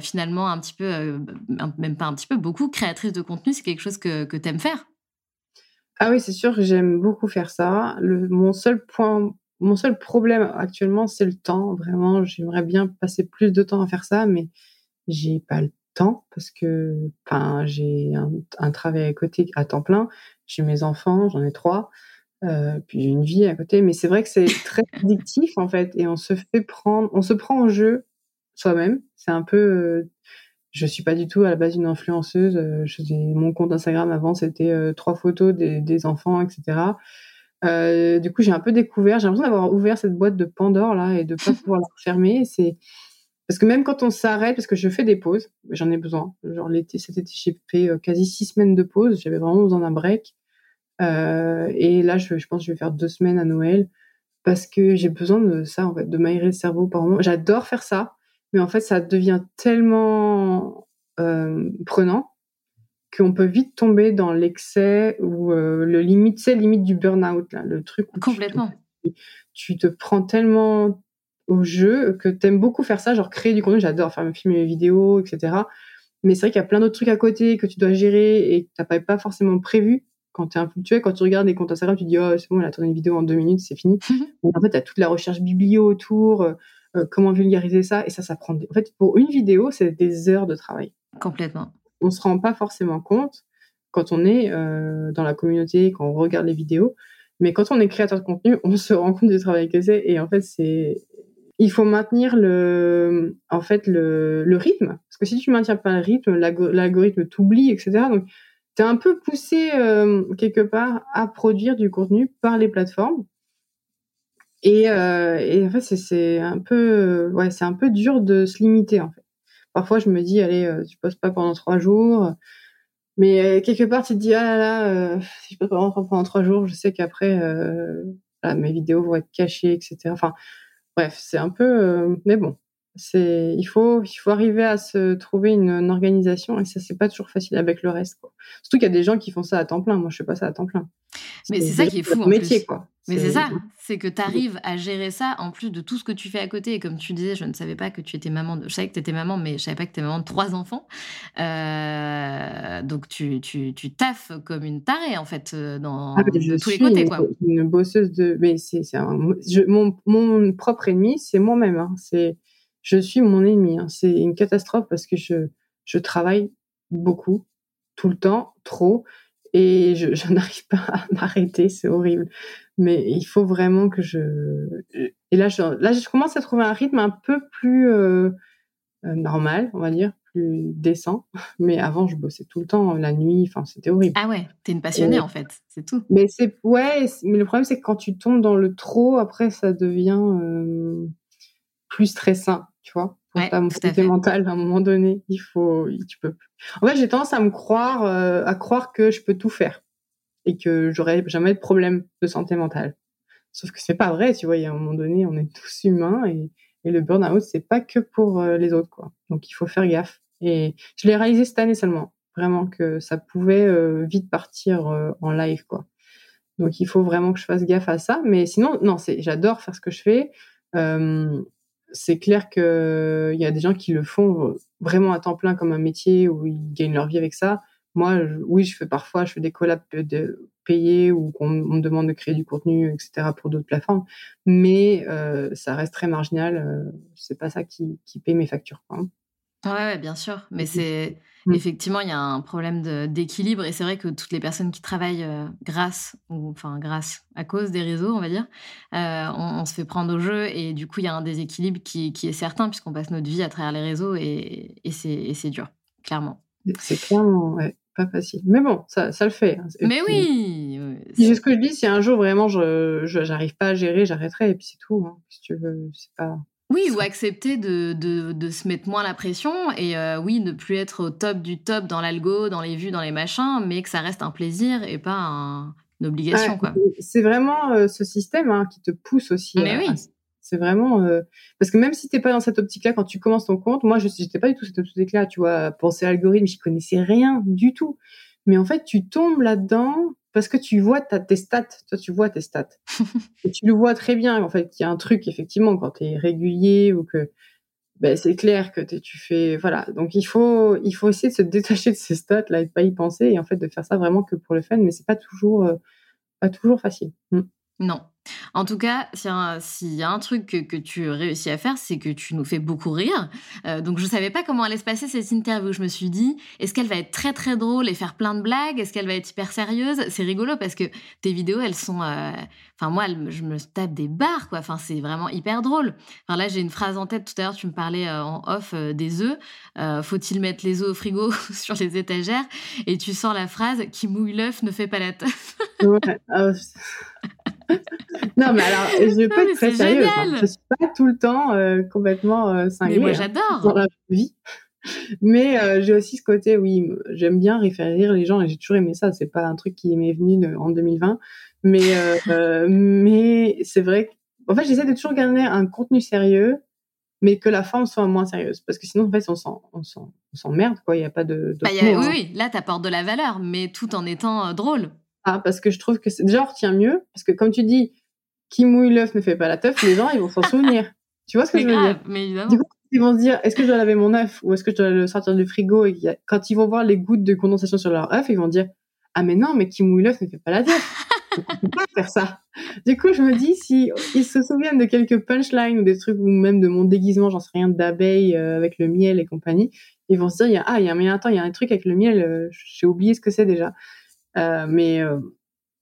finalement un petit peu, même pas un petit peu, beaucoup créatrice de contenu. C'est quelque chose que, que tu aimes faire? Ah oui, c'est sûr que j'aime beaucoup faire ça. Le, mon seul point mon seul problème actuellement, c'est le temps. Vraiment, j'aimerais bien passer plus de temps à faire ça, mais j'ai pas le temps parce que enfin j'ai un, travail à côté à temps plein. J'ai mes enfants j'en ai trois euh, puis j'ai une vie à côté. Mais c'est vrai que c'est très addictif en fait et on se fait prendre on se prend en jeu soi-même. C'est un peu euh, je suis pas du tout à la base une influenceuse. Euh, mon compte Instagram avant c'était euh, trois photos des, des enfants etc du coup j'ai un peu découvert j'ai l'impression d'avoir ouvert cette boîte de Pandore là et de pas pouvoir la refermer. C'est parce que même quand on s'arrête, parce que je fais des pauses, j'en ai besoin. Genre l'été, cet été, j'ai fait euh, quasi six semaines de pause. J'avais vraiment besoin d'un break. Euh, et là, je, je, pense que je vais faire deux semaines à Noël parce que j'ai besoin de ça, en fait, de m'aérer le cerveau par moment. J'adore faire ça, mais en fait, ça devient tellement euh, prenant qu'on peut vite tomber dans l'excès ou euh, le limite, c'est limite du burn-out, là, le truc où complètement. Tu tu te prends tellement au jeu, que t'aimes beaucoup faire ça, genre créer du contenu, j'adore faire mes films et mes vidéos, etc. Mais c'est vrai qu'il y a plein d'autres trucs à côté que tu dois gérer et que t'as pas, forcément prévu quand tu es fluctué. Quand tu regardes des comptes Instagram, tu dis, oh, c'est bon, elle a tourné une vidéo en deux minutes, c'est fini. [LAUGHS] en fait, tu as toute la recherche biblio autour, euh, euh, comment vulgariser ça, et ça, ça prend. En fait, pour une vidéo, c'est des heures de travail. Complètement. On se rend pas forcément compte quand on est euh, dans la communauté, quand on regarde les vidéos. Mais quand on est créateur de contenu, on se rend compte du travail que c'est. Et en fait, c'est il faut maintenir le, en fait, le, le rythme. Parce que si tu maintiens pas le rythme, l'algorithme t'oublie, etc. Donc, tu es un peu poussé euh, quelque part à produire du contenu par les plateformes. Et, euh, et en fait, c'est un peu, ouais, c'est un peu dur de se limiter en fait. Parfois, je me dis, allez, euh, tu postes pas pendant trois jours, mais quelque part, tu te dis, ah là là, si je poste pas pendant trois jours, je sais qu'après, mes vidéos vont être cachées, etc. Enfin, bref, c'est un peu, euh, mais bon, c'est, il faut, il faut arriver à se trouver une, organisation et ça c'est pas toujours facile avec le reste. Quoi. Surtout qu'il y a des gens qui font ça à temps plein. Moi, je fais pas ça à temps plein. Mais c'est ça qui est fou. En métier, quoi. Mais c'est ça, c'est que tu arrives à gérer ça en plus de tout ce que tu fais à côté. Et comme tu disais, je ne savais pas que tu étais maman. De... Je savais que tu étais maman, mais je savais pas que tu étais maman de trois enfants. Euh... Donc tu, tu, tu taffes comme une tarée, en fait, euh, dans, ah, tous les côtés. Quoi. Une bosseuse de. Mais c'est, mon, mon propre ennemi, c'est moi-même. Hein. C'est... Je suis mon ennemi. Hein. C'est une catastrophe parce que je, je travaille beaucoup, tout le temps, trop et je, je [LAUGHS] n'arrive pas à m'arrêter, c'est horrible. Mais il faut vraiment que je et là je là je commence à trouver un rythme un peu plus euh, euh, normal, on va dire, plus décent. [LAUGHS] Mais avant je bossais tout le temps la nuit, enfin c'était horrible. Ah ouais, t'es une passionnée en fait, c'est tout. Mais c'est ouais, mais le problème c'est que quand tu tombes dans le trop, après ça devient euh, plus stressant, tu vois ouais, ta santé mentale à un moment donné. Il faut, tu peux. En fait, j'ai tendance à me croire, euh, à croire que je peux tout faire et que j'aurai jamais de problème de santé mentale. Sauf que c'est pas vrai, tu vois. Il y a un moment donné, on est tous humains et, et le burn-out, c'est pas que pour euh, les autres, quoi. Donc, il faut faire gaffe. Et je l'ai réalisé cette année seulement, vraiment que ça pouvait euh, vite partir en live, quoi. Donc, il faut vraiment que je fasse gaffe à ça. Mais sinon, non, c'est, j'adore faire ce que je fais. Euh, c'est clair qu'il y a des gens qui le font vraiment à temps plein comme un métier où ils gagnent leur vie avec ça. Moi, oui, je fais parfois, je fais des collabs de payés ou qu'on me demande de créer du contenu, etc. pour d'autres plateformes, mais euh, ça reste très marginal. Euh, c'est pas ça qui, qui paye mes factures. Quoi. Ouais, bien sûr. Mais c'est mmh. effectivement, il y a un problème d'équilibre et c'est vrai que toutes les personnes qui travaillent grâce ou enfin grâce à cause des réseaux, on va dire, on, se fait prendre au jeu et du coup, il y a un déséquilibre qui, qui est certain puisqu'on passe notre vie à travers les réseaux et, et c'est dur, clairement. C'est clairement, ouais pas facile. Mais bon, ça, ça le fait. Hein. Mais oui. C'est ce que je dis. Si un jour vraiment je j'arrive pas à gérer, j'arrêterai et puis c'est tout. Hein. Si tu veux, c'est pas. Oui, ou accepter de, de, de, se mettre moins la pression et euh, oui, ne plus être au top du top dans l'algo, dans les vues, dans les machins, mais que ça reste un plaisir et pas une obligation. C'est vraiment euh, ce système hein, qui te pousse aussi mais oui. C'est vraiment euh, parce que même si t'es pas dans cette optique-là quand tu commences ton compte, moi je n'étais pas du tout cette optique-là, tu vois, penser à l'algorithme, j'y connaissais rien du tout. Mais en fait, tu tombes là-dedans parce que tu vois tes stats, toi tu vois tes stats. [LAUGHS] et tu le vois très bien en fait qu'il y a un truc effectivement quand tu es régulier ou que ben, c'est clair que tu fais voilà. Donc il faut il faut essayer de se détacher de ces stats là et de pas y penser et en fait de faire ça vraiment que pour le fun mais c'est pas toujours euh, pas toujours facile. Mmh. Non. En tout cas, s'il y a un truc que, tu réussis à faire, c'est que tu nous fais beaucoup rire. Euh, donc, je ne savais pas comment allait se passer cette interview. Je me suis dit, est-ce qu'elle va être très très drôle et faire plein de blagues? Est-ce qu'elle va être hyper sérieuse? C'est rigolo parce que tes vidéos, elles sont. Euh, enfin, moi, je me tape des barres, quoi. Enfin, c'est vraiment hyper drôle. Enfin, là, j'ai une phrase en tête. Tout à l'heure, tu me parlais euh, en off des œufs. Faut-il mettre les œufs au frigo [LAUGHS] sur les étagères? Et tu sors la phrase qui mouille l'œuf ne fait pas la teuf. [LAUGHS] non, mais alors, je vais pas être très sérieuse. Hein. Je suis pas tout le temps euh, complètement euh, cinglée. Mais moi, hein, j'adore. dans la vie. Mais euh, j'ai aussi ce côté, oui, j'aime bien référer les gens et j'ai toujours aimé ça. C'est pas un truc qui m'est venu en 2020. Mais, euh, mais c'est vrai que, en fait, j'essaie de toujours garder un contenu sérieux, mais que la forme soit moins sérieuse. Parce que sinon, en fait, on s'emmerde, quoi. Il n'y a pas de. Bah, oui, hein. oui, là, tu apportes de la valeur, mais tout en étant drôle. Ah, parce que je trouve que c'est déjà on retient mieux parce que comme tu dis qui mouille l'œuf ne fait pas la teuf les gens ils vont s'en [LAUGHS] souvenir. Tu vois ce que je veux dire? mais évidemment. du coup ils vont se dire est-ce que je dois laver mon œuf ou est-ce que je dois le sortir du frigo et quand ils vont voir les gouttes de condensation sur leur œuf ils vont dire ah mais non mais qui mouille l'œuf ne fait pas la teuf. On peut pas faire ça du coup je me dis si ils se souviennent de quelques punchlines ou des trucs ou même de mon déguisement j'en sais rien d'abeille euh, avec le miel et compagnie ils vont se dire ah il y a mais attends il y a un truc avec le miel euh, j'ai oublié ce que c'est déjà euh, mais euh,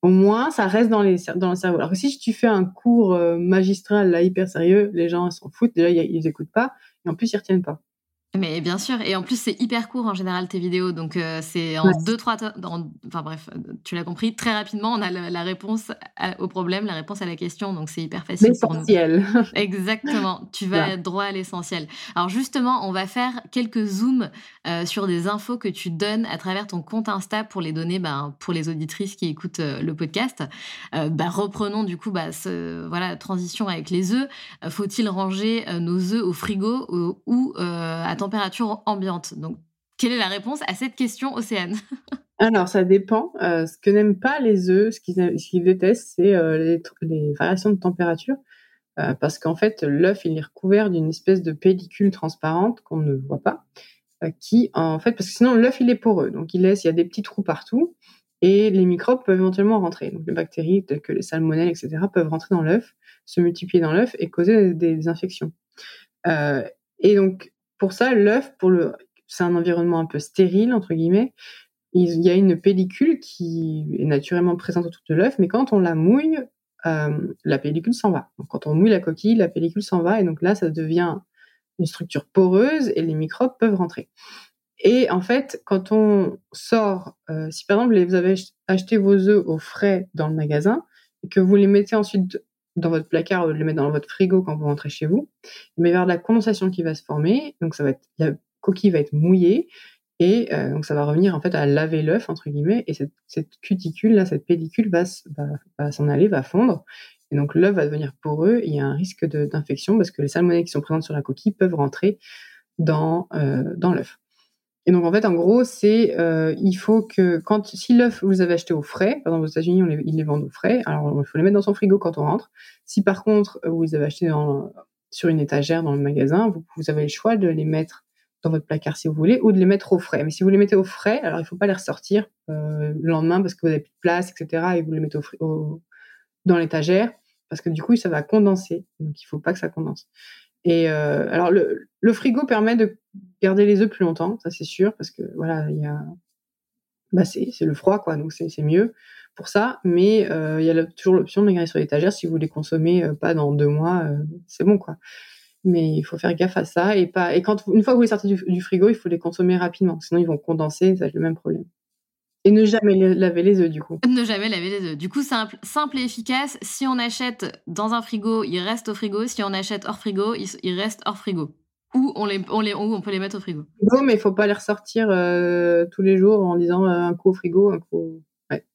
au moins, ça reste dans, les, dans le cerveau. Alors que si tu fais un cours euh, magistral là hyper sérieux, les gens s'en foutent. Déjà, ils écoutent pas, et en plus, ils retiennent pas. Mais bien sûr, et en plus c'est hyper court en général tes vidéos, donc euh, c'est en deux trois, enfin bref, tu l'as compris, très rapidement on a la, réponse au problème, la réponse à la question, donc c'est hyper facile pour nous. [LAUGHS] Exactement, tu vas droit à l'essentiel. Alors justement, on va faire quelques zooms euh, sur des infos que tu donnes à travers ton compte Insta pour les donner, ben, pour les auditrices qui écoutent euh, le podcast. Bah, reprenons du coup, bah, ce, voilà, transition avec les œufs. Faut-il ranger nos œufs au frigo ou à température ambiante Donc, quelle est la réponse à cette question, Océane? [LAUGHS] Alors, ça dépend. Euh, ce que n'aiment pas les œufs, ce qu'ils détestent, c'est euh, les, variations de température. Euh, parce qu'en fait, l'œuf, il est recouvert d'une espèce de pellicule transparente qu'on ne voit pas. qui, en fait, parce que sinon, l'œuf, il est poreux. Donc, il laisse, il y a des petits trous partout. Et les microbes peuvent éventuellement rentrer. Donc, les bactéries, telles que les salmonelles, etc., peuvent rentrer dans l'œuf, se multiplier dans l'œuf et causer des, des infections. et donc, pour ça, l'œuf, pour le, c'est un environnement un peu stérile entre guillemets. Il y a une pellicule qui est naturellement présente autour de l'œuf, mais quand on la mouille, euh, la pellicule s'en va. Quand on mouille la coquille, la pellicule s'en va, et donc là, ça devient une structure poreuse et les microbes peuvent rentrer. Et en fait, quand on sort, euh, si par exemple vous avez acheté vos œufs au frais dans le magasin et que vous les mettez ensuite dans votre placard, le mettre dans votre frigo quand vous rentrez chez vous. Il va y avoir de la condensation qui va se former, donc ça va être, la coquille va être mouillée et euh, donc ça va revenir en fait à laver l'œuf entre guillemets et cette, cette, cuticule là, cette pellicule va, va, s'en aller, va fondre et donc l'œuf va devenir poreux. Et il y a un risque d'infection parce que les salmonelles qui sont présentes sur la coquille peuvent rentrer dans euh, dans l'œuf. Et donc en fait, en gros, c'est euh, il faut que quand si l'œuf vous avez acheté au frais, par exemple aux États-Unis, ils les vendent au frais, alors il faut les mettre dans son frigo quand on rentre. Si par contre vous les avez achetés dans, sur une étagère dans le magasin, vous, avez le choix de les mettre dans votre placard si vous voulez, ou de les mettre au frais. Mais si vous les mettez au frais, alors il faut pas les ressortir euh, le lendemain parce que vous avez plus de place, etc. Et vous les mettez au, au dans l'étagère parce que du coup ça va condenser. Donc il faut pas que ça condense. Et alors le, le frigo permet de garder les œufs plus longtemps, ça c'est sûr, parce que voilà, il y a, bah c'est le froid quoi, donc c'est mieux pour ça. Mais euh, il y a toujours l'option de les garder sur l'étagère si vous les consommez euh, pas dans deux mois, euh, c'est bon quoi. Mais il faut faire gaffe à ça et pas et quand une fois que vous les sortez du, frigo, il faut les consommer rapidement, sinon ils vont condenser, ça être le même problème. Et ne jamais laver les œufs, du coup. Ne jamais laver les œufs. Du coup, simple, simple et efficace. Si on achète dans un frigo, il reste au frigo. Si on achète hors frigo, il, il reste hors frigo ou on, les, on, les, on peut les mettre au frigo. Non, mais il faut pas les ressortir euh, tous les jours en disant euh, un coup au frigo, un coup. Ouais.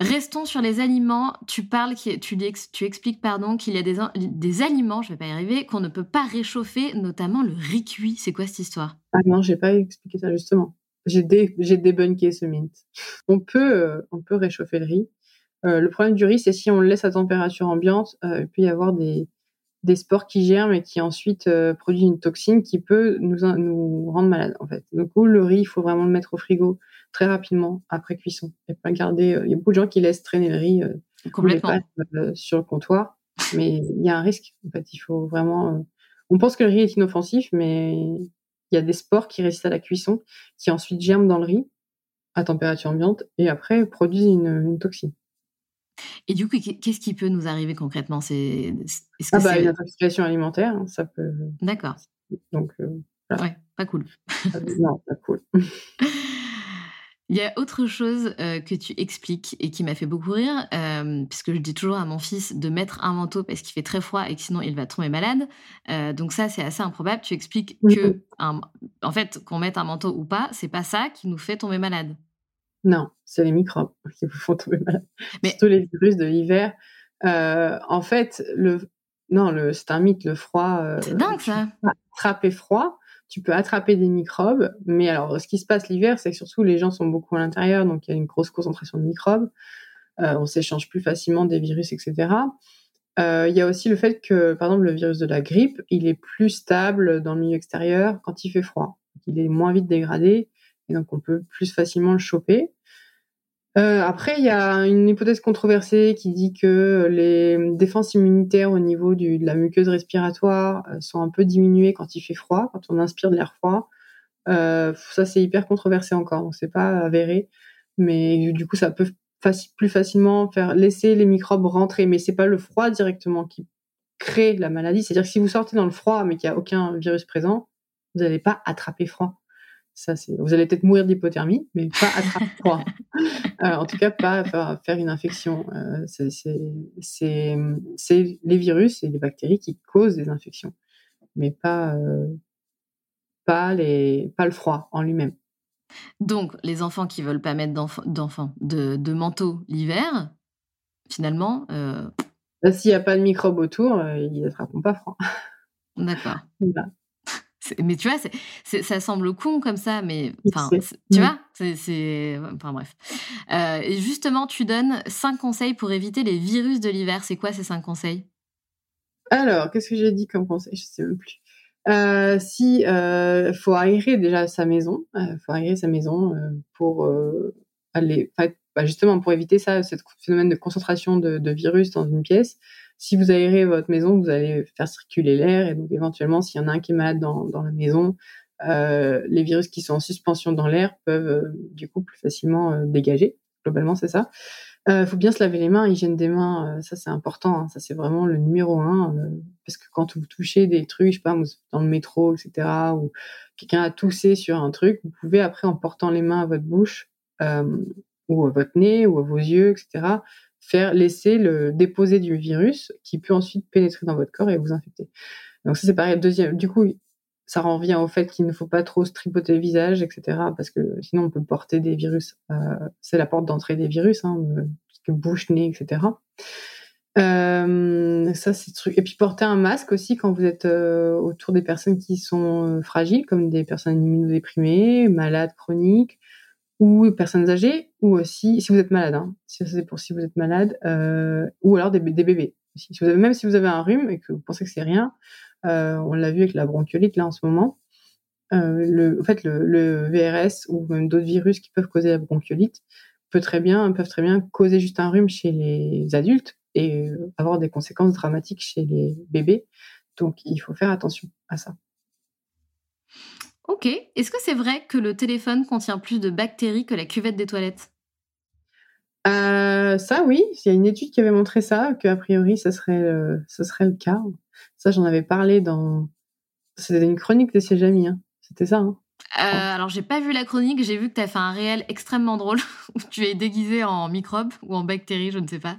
Restons sur les aliments. Tu parles, tu, tu expliques pardon qu'il y a des, des aliments, je vais pas y arriver, qu'on ne peut pas réchauffer, notamment le riz cuit. C'est quoi cette histoire? Ah non, j'ai pas expliqué ça justement. J'ai dé, j'ai débunké ce mint. On peut, euh, on peut réchauffer le riz. le problème du riz, c'est si on le laisse à température ambiante, il peut y avoir des, des spores qui germent et qui ensuite euh, produisent une toxine qui peut nous, nous rendre malade en fait. Du coup, le riz, il faut vraiment le mettre au frigo très rapidement après cuisson et pas garder. Euh, il y a beaucoup de gens qui laissent traîner le riz euh, complètement sur le comptoir, mais il y a un risque. En fait, il faut vraiment. on pense que le riz est inoffensif, mais il y a des spores qui résistent à la cuisson, qui ensuite germent dans le riz à température ambiante et après produisent une toxine. Et du coup, qu'est-ce qui peut nous arriver concrètement? C'est ah bah, une intoxication alimentaire, hein, ça peut. D'accord. Donc. Euh, ouais, pas cool. Ah, non, pas cool. [LAUGHS] Il y a autre chose euh, que tu expliques et qui m'a fait beaucoup rire, euh, puisque je dis toujours à mon fils de mettre un manteau parce qu'il fait très froid et que sinon il va tomber malade. donc ça, c'est assez improbable. Tu expliques que, en fait, qu'on mette un manteau ou pas, c'est pas ça qui nous fait tomber malade. Non, c'est les microbes [LAUGHS] qui vous font tomber malade. Mais... Surtout les virus de l'hiver. Euh, en fait, le non, le c'est un mythe, le froid. Euh, c'est dingue ça. Attraper froid, tu peux attraper des microbes, mais alors ce qui se passe l'hiver, c'est que surtout les gens sont beaucoup à l'intérieur, donc il y a une grosse concentration de microbes. Euh, on s'échange plus facilement des virus, etc. Il y a aussi le fait que, par exemple, le virus de la grippe, il est plus stable dans le milieu extérieur quand il fait froid. Il est moins vite dégradé, et donc on peut plus facilement le choper. Euh, après, il y a une hypothèse controversée qui dit que les défenses immunitaires au niveau du, de la muqueuse respiratoire euh, sont un peu diminuées quand il fait froid, quand on inspire de l'air froid. Euh, ça, c'est hyper controversé encore, donc c'est pas avéré. Mais du coup, ça peut plus facilement faire laisser les microbes rentrer, mais c'est pas le froid directement qui crée la maladie. C'est-à-dire que si vous sortez dans le froid, mais qu'il n'y a aucun virus présent, vous n'allez pas attraper froid. Ça, vous allez peut-être mourir d'hypothermie, mais pas attraper froid. [LAUGHS] Euh, en tout cas, pas faire, une infection. Euh, c'est, les virus et les bactéries qui causent des infections, mais pas, euh, pas, les, pas le froid en lui-même. Donc, les enfants qui veulent pas mettre d'enfants, de, de manteau l'hiver, finalement. Bah, s'il n'y a pas de microbes autour, ils n'attraperont pas froid. D'accord. [LAUGHS] Mais tu vois, ça semble con comme ça, mais tu vois, c'est, enfin bref. Euh, et justement, tu donnes cinq conseils pour éviter les virus de l'hiver. C'est quoi ces cinq conseils? Alors, qu'est-ce que j'ai dit comme conseil? Je sais même plus. Euh, si euh, faut aérer déjà sa maison, euh, faut aérer sa maison pour aller, bah, justement pour éviter ça, ce phénomène de concentration de, de virus dans une pièce si vous aérez votre maison, vous allez faire circuler l'air et donc éventuellement, s'il y en a un qui est malade dans, dans la maison, euh, les virus qui sont en suspension dans l'air peuvent euh, du coup plus facilement euh, dégager. Globalement, c'est ça. Il euh, faut bien se laver les mains, hygiène des mains, ça c'est important. Hein, ça c'est vraiment le numéro un parce que quand vous touchez des trucs, je sais pas, dans le métro, etc., ou quelqu'un a toussé sur un truc, vous pouvez après en portant les mains à votre bouche ou à votre nez ou à vos yeux, etc faire laisser le déposer du virus qui peut ensuite pénétrer dans votre corps et vous infecter. Donc ça c'est pareil. Deuxième, du coup, ça revient au fait qu'il ne faut pas trop se tripoter le visage, etc. Parce que sinon on peut porter des virus. Euh, c'est la porte d'entrée des virus, hein, que bouche, nez, etc. Euh, ça c'est truc. Et puis porter un masque aussi quand vous êtes euh, autour des personnes qui sont euh, fragiles, comme des personnes immunodéprimées, malades chroniques, ou personnes âgées, ou aussi si vous êtes malade, hein, si c'est pour si vous êtes malade, euh, ou alors des, bébés. Si vous avez, même si vous avez un rhume et que vous pensez que c'est rien, euh, on l'a vu avec la bronchiolite là en ce moment. Euh, le, en fait, le, le, VRS ou même d'autres virus qui peuvent causer la bronchiolite peut très bien, peuvent très bien causer juste un rhume chez les adultes et avoir des conséquences dramatiques chez les bébés. donc, il faut faire attention à ça. Ok. Est-ce que c'est vrai que le téléphone contient plus de bactéries que la cuvette des toilettes? Euh, Ça, oui. Il y a une étude qui avait montré ça, qu'a priori, ce serait, ce serait le cas. Ça, j'en avais parlé dans. C'était une chronique de chez Jamie. Hein. C'était ça. Hein. Euh, alors, j'ai pas vu la chronique, j'ai vu que tu as fait un réel extrêmement drôle [LAUGHS] où tu es déguisé en microbe ou en bactérie, je ne sais pas.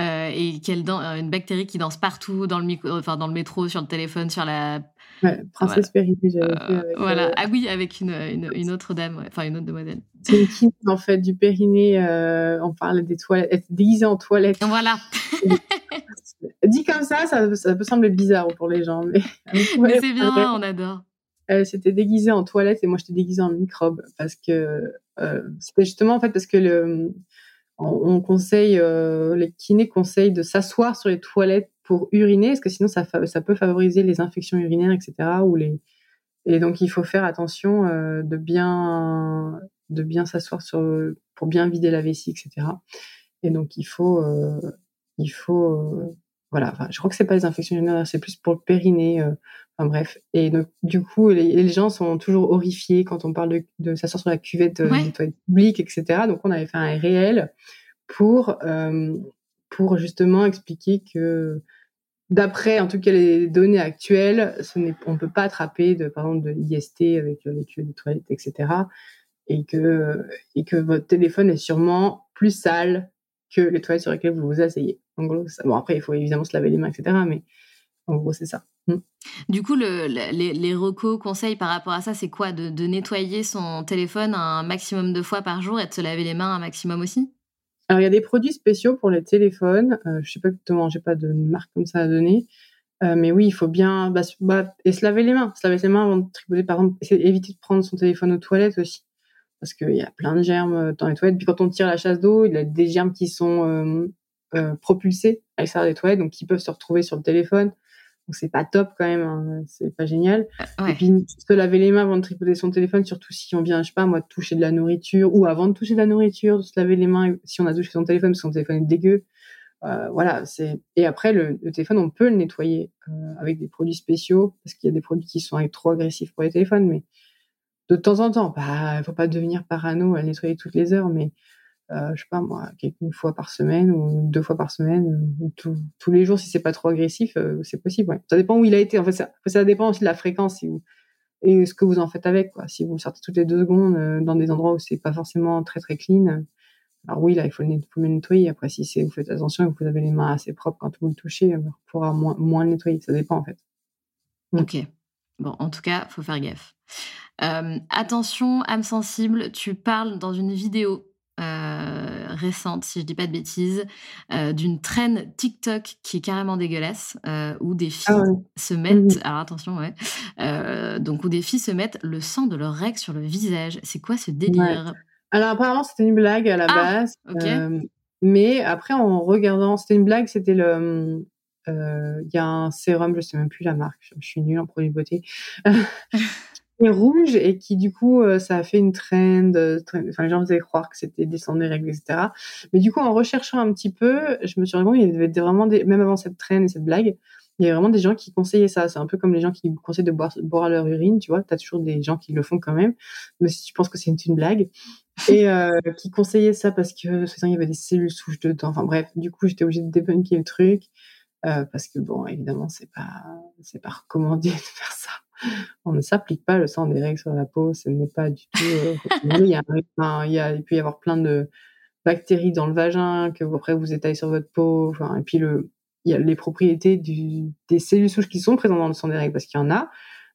Euh, et quelle euh, une bactérie qui danse partout dans le, micro, enfin, dans le métro, sur le téléphone, sur la. Ouais, Princesse voilà. j'avais fait avec. Voilà, ah oui, avec une, une, autre dame, enfin une autre demoiselle. C'est une kiné, en fait, du périnée. on parle des toilettes, être déguisée en toilette. Voilà. [LAUGHS] Dit comme ça, ça, ça, peut sembler bizarre pour les gens, mais. [LAUGHS] mais [LAUGHS] c'est bien, on adore elle s'était déguisée en toilette et moi j'étais déguisée en microbe parce que euh, c'était justement en fait parce que le on, conseille euh, les kinés conseillent de s'asseoir sur les toilettes pour uriner parce que sinon ça ça peut favoriser les infections urinaires etc ou les et donc il faut faire attention euh, de bien de bien s'asseoir sur pour bien vider la vessie etc et donc il faut euh, il faut voilà, je crois que c'est pas les infections urinaires, c'est plus pour le périnée. Euh, enfin bref. Et donc, du coup, les, gens sont toujours horrifiés quand on parle de, de s'asseoir sur la cuvette euh, des toilettes publiques, etc. Donc, on avait fait un réel pour euh, pour justement expliquer que d'après en tout cas les données actuelles, ce on peut pas attraper de par exemple de IST avec les cuvettes des toilettes, etc. Et que et que votre téléphone est sûrement plus sale que les toilettes sur lesquelles vous vous asseyez. En gros, ça. bon après il faut évidemment se laver les mains, etc. Mais en gros c'est ça. Mm. Du coup, le, les, les recos conseils par rapport à ça, c'est quoi? De, de, nettoyer son téléphone un maximum de fois par jour et de se laver les mains un maximum aussi? Alors il y a des produits spéciaux pour les téléphones. Euh, je sais pas exactement, j'ai pas de marque comme ça à donner. Euh, mais oui, il faut bien bah, bah, et se laver les mains. Se laver les mains avant de tripoter, par exemple, éviter de prendre son téléphone aux toilettes aussi parce qu'il y a plein de germes euh, dans les toilettes. Puis quand on tire la chasse d'eau, il y a des germes qui sont euh, euh, propulsés à l'extérieur des toilettes, donc qui peuvent se retrouver sur le téléphone. Donc c'est pas top quand même, hein, c'est pas génial. Et puis se laver les mains avant de tripoter son téléphone, surtout si on vient, je sais pas moi, de toucher de la nourriture ou avant de toucher de la nourriture, de se laver les mains si on a touché son téléphone parce que son téléphone est dégueu. Euh, voilà, c'est et après le, le, téléphone on peut le nettoyer euh, avec des produits spéciaux parce qu'il y a des produits qui sont trop agressifs pour les téléphones, mais de temps en temps. Bah, faut pas devenir parano à nettoyer toutes les heures, mais euh, je sais pas moi, une fois par semaine ou deux fois par semaine, ou tous les jours si c'est pas trop agressif, euh, c'est possible. Ça dépend où il a été. En fait, ça, ça dépend aussi de la fréquence vous, et ce que vous en faites avec. Quoi. Si vous sortez toutes les deux secondes euh, dans des endroits où c'est pas forcément très très clean, alors oui là il faut le, nettoyer. Après si vous faites attention et que vous avez les mains assez propres quand vous le touchez, vous pourra moins moins le nettoyer. Ça dépend en fait. Ok. Bon, en tout cas, faut faire gaffe. Euh, attention, âme sensible, tu parles dans une vidéo euh, récente, si je dis pas de bêtises, euh, d'une traîne TikTok qui est carrément dégueulasse, où des filles ah se mettent, mmh alors attention, ouais, donc où des filles se mettent le sang de leur règle sur le visage. C'est quoi ce délire? Alors apparemment c'était une blague à la ah, base, mais après en regardant, c'était une blague, c'était le il y a un sérum, je sais même plus la marque, je, suis nulle en produits beauté, [LAUGHS] rouge et qui du coup euh, ça a fait une trend, euh, enfin les gens faisaient croire que c'était descendre des règles etc. Mais du coup en recherchant un petit peu, je me suis rendu compte qu'il y avait vraiment des, même avant cette trend et cette blague, il y avait vraiment des gens qui conseillaient ça. C'est un peu comme les gens qui conseillent de boire, boire leur urine, tu vois. T'as toujours des gens qui le font quand même, mais si tu penses que c'est une, blague [LAUGHS] et euh, qui conseillaient ça parce que il y avait des cellules souches dedans. Enfin bref, du coup j'étais obligée de débunker le truc. Euh, parce que bon, évidemment, c'est pas, c'est pas recommandé [LAUGHS] de faire ça on ne s'applique pas le sang des règles sur la peau, ce n'est pas du tout. Euh, il, y a, il, y peut y avoir plein de bactéries dans le vagin que après vous étalez sur votre peau. Enfin, et puis le, il y a les propriétés du, des cellules souches qui sont présentes dans le sang des règles, parce qu'il y en a,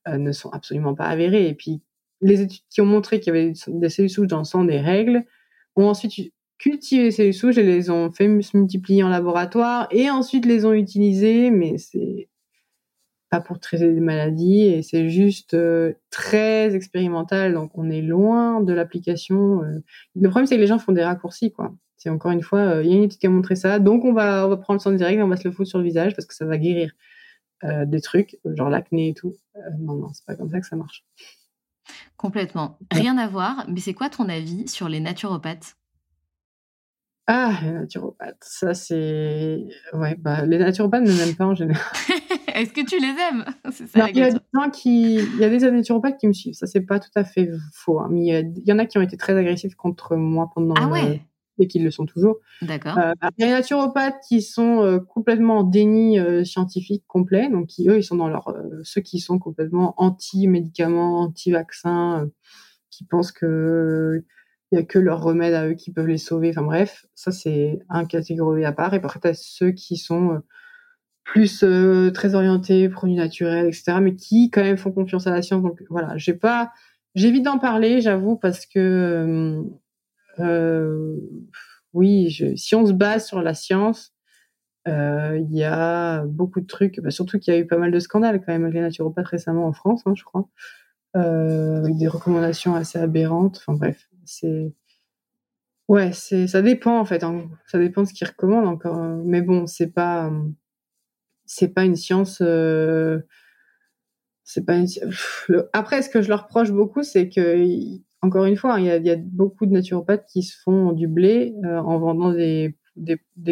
euh, ne sont absolument pas avérées. Et puis les études qui ont montré qu'il y avait des cellules souches dans le sang des règles ont ensuite cultivé ces cellules souches et les ont fait se multiplier en laboratoire et ensuite les ont utilisées, mais c'est pas pour traiter des maladies et c'est juste euh, très expérimental. Donc on est loin de l'application euh. le problème c'est que les gens font des raccourcis quoi. C'est encore une fois euh, il y a une étude qui a montré ça. Donc on va on va prendre le sang direct et on va se le foutre sur le visage parce que ça va guérir des trucs genre l'acné et tout. Non non c'est pas comme ça que ça marche. Complètement. Rien à voir mais c'est quoi ton avis sur les naturopathes? Ah, les naturopathes, ça c'est. Ouais, bah, les naturopathes ne m'aiment pas en général. [LAUGHS] Est-ce que tu les aimes? [LAUGHS] Il y a des gens qui, il y a des naturopathes qui me suivent. Ça c'est pas tout à fait faux, hein. mais il y, en a qui ont été très agressifs contre moi pendant. Ah ouais? et qui le sont toujours. D'accord. Euh, il y a des naturopathes qui sont euh, complètement en déni euh, scientifique complet, donc qui eux ils sont dans leur ceux qui sont complètement anti-médicaments, anti-vaccins, qui pensent que il y a que leurs remèdes à eux qui peuvent les sauver. Enfin bref, ça c'est un catégorie à part. Et après, tu ceux qui sont euh, plus euh, très orientés, produits naturels, etc., mais qui quand même font confiance à la science. Donc voilà, j'ai pas, j'évite d'en parler, j'avoue, parce que euh, oui, je, si on se base sur la science, il y a beaucoup de trucs, bah, surtout qu'il y a eu pas mal de scandales quand même avec les naturopathes récemment en France, hein, je crois, avec des recommandations assez aberrantes. Enfin bref, c'est ouais, c'est ça dépend en fait. Hein. Ça dépend de ce qu'ils recommandent encore. Hein. Mais bon, c'est pas c'est pas une science. Euh, pas Après, ce que je leur reproche beaucoup, c'est que encore une fois, il y, a, beaucoup de naturopathes qui se font du blé euh, en vendant des,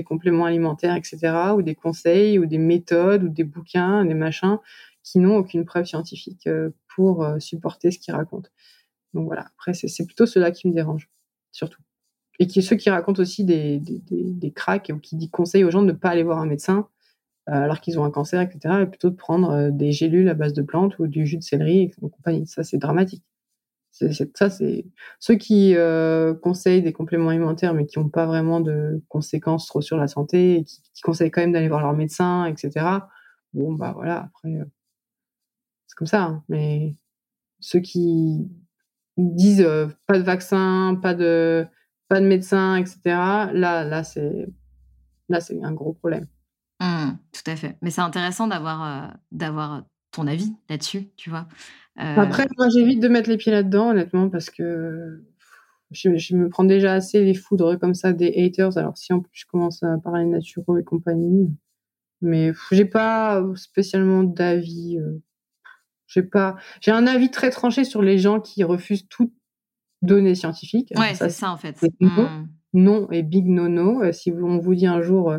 compléments alimentaires, etc., ou des conseils, ou des méthodes, ou des bouquins, des machins qui n'ont aucune preuve scientifique euh, pour supporter ce qu'ils racontent. Donc voilà, après, c'est plutôt cela qui me dérange, surtout. Et qui, ceux qui racontent aussi des, des, des, cracks ou qui conseillent aux gens de ne pas aller voir un médecin alors qu'ils ont un cancer, etc., et plutôt de prendre euh, des gélules à base de plantes ou du jus de céleri et compagnie. Ça, c'est dramatique. ça, c'est ceux qui euh, conseillent des compléments alimentaires mais qui n'ont pas vraiment de conséquences trop sur la santé et qui, qui conseillent quand même d'aller voir leur médecin, etc. Bon, bah voilà, après, c'est comme ça. Hein. Mais ceux qui disent euh, pas de vaccin, pas de pas de médecin, etc. Là, là, c'est là, c'est un gros problème. Mmh, tout à fait. Mais c'est intéressant d'avoir euh, d'avoir ton avis là-dessus, tu vois? Euh, Après, moi, j'évite de mettre les pieds là-dedans, honnêtement, parce que je, me prends déjà assez les foudres comme ça des haters. Alors, si en plus je commence à parler naturaux et compagnie, mais j'ai pas spécialement d'avis j'ai pas, j'ai un avis très tranché sur les gens qui refusent toute donnée scientifique. Ouais, c'est ça en fait. Hmm. Non, et big no no. Euh, si on vous dit un jour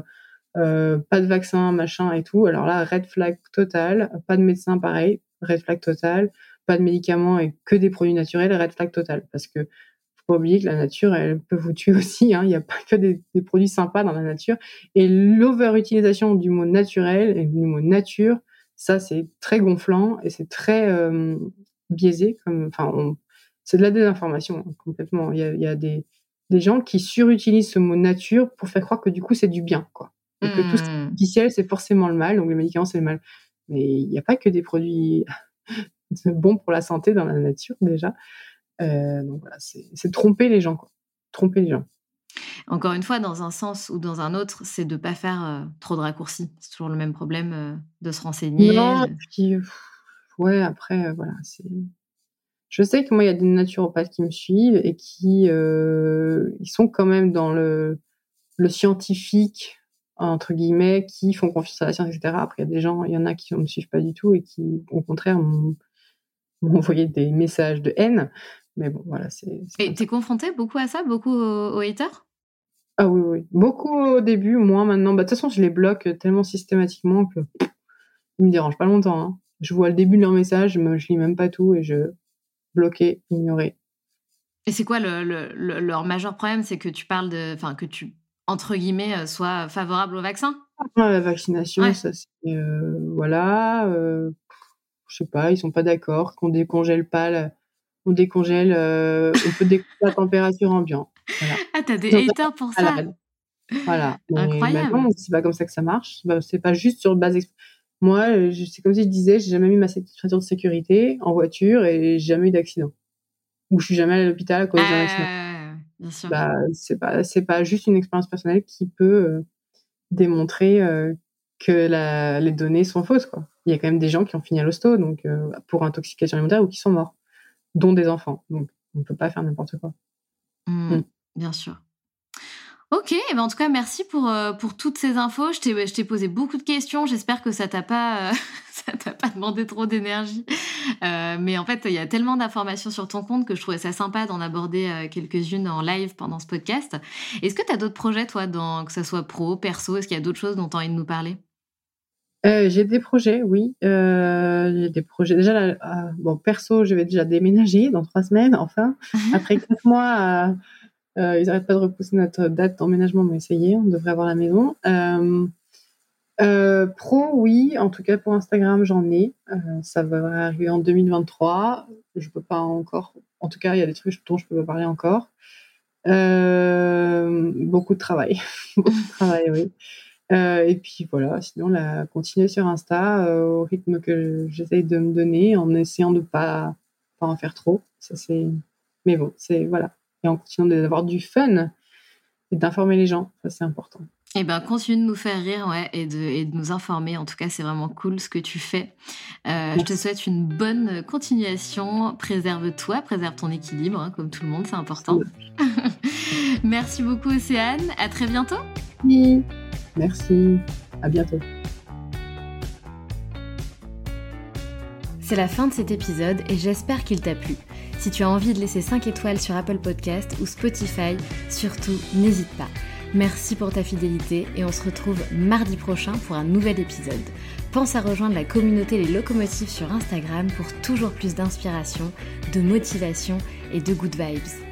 euh, pas de vaccin, machin et tout, alors là red flag total. Pas de médecin, pareil, red flag total. Pas de médicaments et que des produits naturels, red flag total. Parce que faut pas oublier que la nature, elle peut vous tuer [LAUGHS] aussi. Hein. Il n'y a pas que des, produits sympas dans la nature. Et l'over-utilisation du mot naturel et du mot nature ça, c'est très gonflant et c'est très euh, biaisé. Comme, enfin, c'est de la désinformation hein, complètement. Il y a, des, des, gens qui surutilisent ce mot nature pour faire croire que du coup c'est du bien, quoi. Et que tout ce qui est mmh. artificiel c'est forcément le mal. Donc les médicaments c'est le mal. Mais il n'y a pas que des produits [LAUGHS] bons pour la santé dans la nature déjà. Euh, donc voilà, c'est tromper les gens, quoi. Tromper les gens. Encore une fois, dans un sens ou dans un autre, c'est de ne pas faire euh, trop de raccourcis. C'est toujours le même problème euh, de se renseigner. Non, puis, ouais, après, voilà, c'est. Je sais que moi, il y a des naturopathes qui me suivent et qui ils sont quand même dans le, le scientifique, entre guillemets, qui font confiance à la science, etc. Après, il y a des gens, il y en a qui ne me suivent pas du tout et qui, au contraire, m'ont [LAUGHS] envoyé des messages de haine. Mais bon, voilà, c'est. Et t'es confronté beaucoup à ça, beaucoup aux haters ah oui, oui. Beaucoup au début, moins maintenant. Bah, de toute façon, je les bloque tellement systématiquement que ils me dérangent pas longtemps. Hein. Je vois le début de leur message, je, je lis même pas tout et je bloquer, ignorer. Et c'est quoi le, leur majeur problème C'est que tu parles de, enfin que tu entre guillemets euh, sois favorable au vaccin La vaccination, ça c'est euh, voilà. Euh, je sais pas, ils sont pas d'accord qu'on décongèle pas, on décongèle, on peut décongèler la température ambiante. [LAUGHS] Ah, t'as des haters pour ça Voilà. Incroyable. C'est pas comme ça que ça marche. C'est pas juste sur base. Moi, c'est comme si je disais, j'ai jamais mis ma ceinture de sécurité en voiture et j'ai jamais eu d'accident. Ou je suis jamais allée à l'hôpital à cause d'un accident. Ah. Bah, c'est pas, c'est pas juste une expérience personnelle qui peut euh, démontrer euh, que la, les données sont fausses, quoi. Il y a quand même des gens qui ont fini à l'hosto, donc, euh, pour intoxication alimentaire ou qui sont morts, dont des enfants. Donc, on peut pas faire n'importe quoi. Mmh. Mmh. Bien sûr. Ok, eh ben en tout cas, merci pour, euh, pour toutes ces infos. Je t'ai, je t'ai posé beaucoup de questions. J'espère que ça t'a pas, euh, [LAUGHS] ça t'a pas demandé trop d'énergie. Euh, mais en fait, il y a tellement d'informations sur ton compte que je trouvais ça sympa d'en aborder quelques-unes en live pendant ce podcast. Est-ce que tu as d'autres projets, toi, dans, que ça soit pro, perso? Est-ce qu'il y a d'autres choses dont tu as envie de nous parler? J'ai des projets, oui. J'ai des projets. Déjà, là, bon, perso, je vais déjà déménager dans trois semaines, enfin. [LAUGHS] Après quatre mois, euh, ils n'arrêtent pas de repousser notre date d'emménagement, mais essayez, on devrait avoir la maison. pro, oui. En tout cas, pour Instagram, j'en ai. ça va arriver en 2023. Je peux pas encore. En tout cas, il y a des trucs dont je peux pas parler encore. beaucoup de travail. [LAUGHS] beaucoup de travail, oui. Euh, et puis voilà, sinon, la, continuer sur Insta euh, au rythme que j'essaye de me donner en essayant de pas, pas en faire trop. Ça, c'est... Mais bon, c'est voilà. Et en continuant d'avoir du fun et d'informer les gens, ça c'est important. Eh ben, continue de nous faire rire, ouais, et de, et de nous informer. En tout cas, c'est vraiment cool ce que tu fais. Euh, je te souhaite une bonne continuation. Préserve-toi, préserve ton équilibre, hein, comme tout le monde, c'est important. [LAUGHS] Merci beaucoup, Océane. À très bientôt. Oui. Merci. À bientôt. C'est la fin de cet épisode et j'espère qu'il t'a plu. Si tu as envie de laisser 5 étoiles sur Apple Podcast ou Spotify, surtout n'hésite pas. Merci pour ta fidélité et on se retrouve mardi prochain pour un nouvel épisode. Pense à rejoindre la communauté Les Locomotives sur Instagram pour toujours plus d'inspiration, de motivation et de good vibes.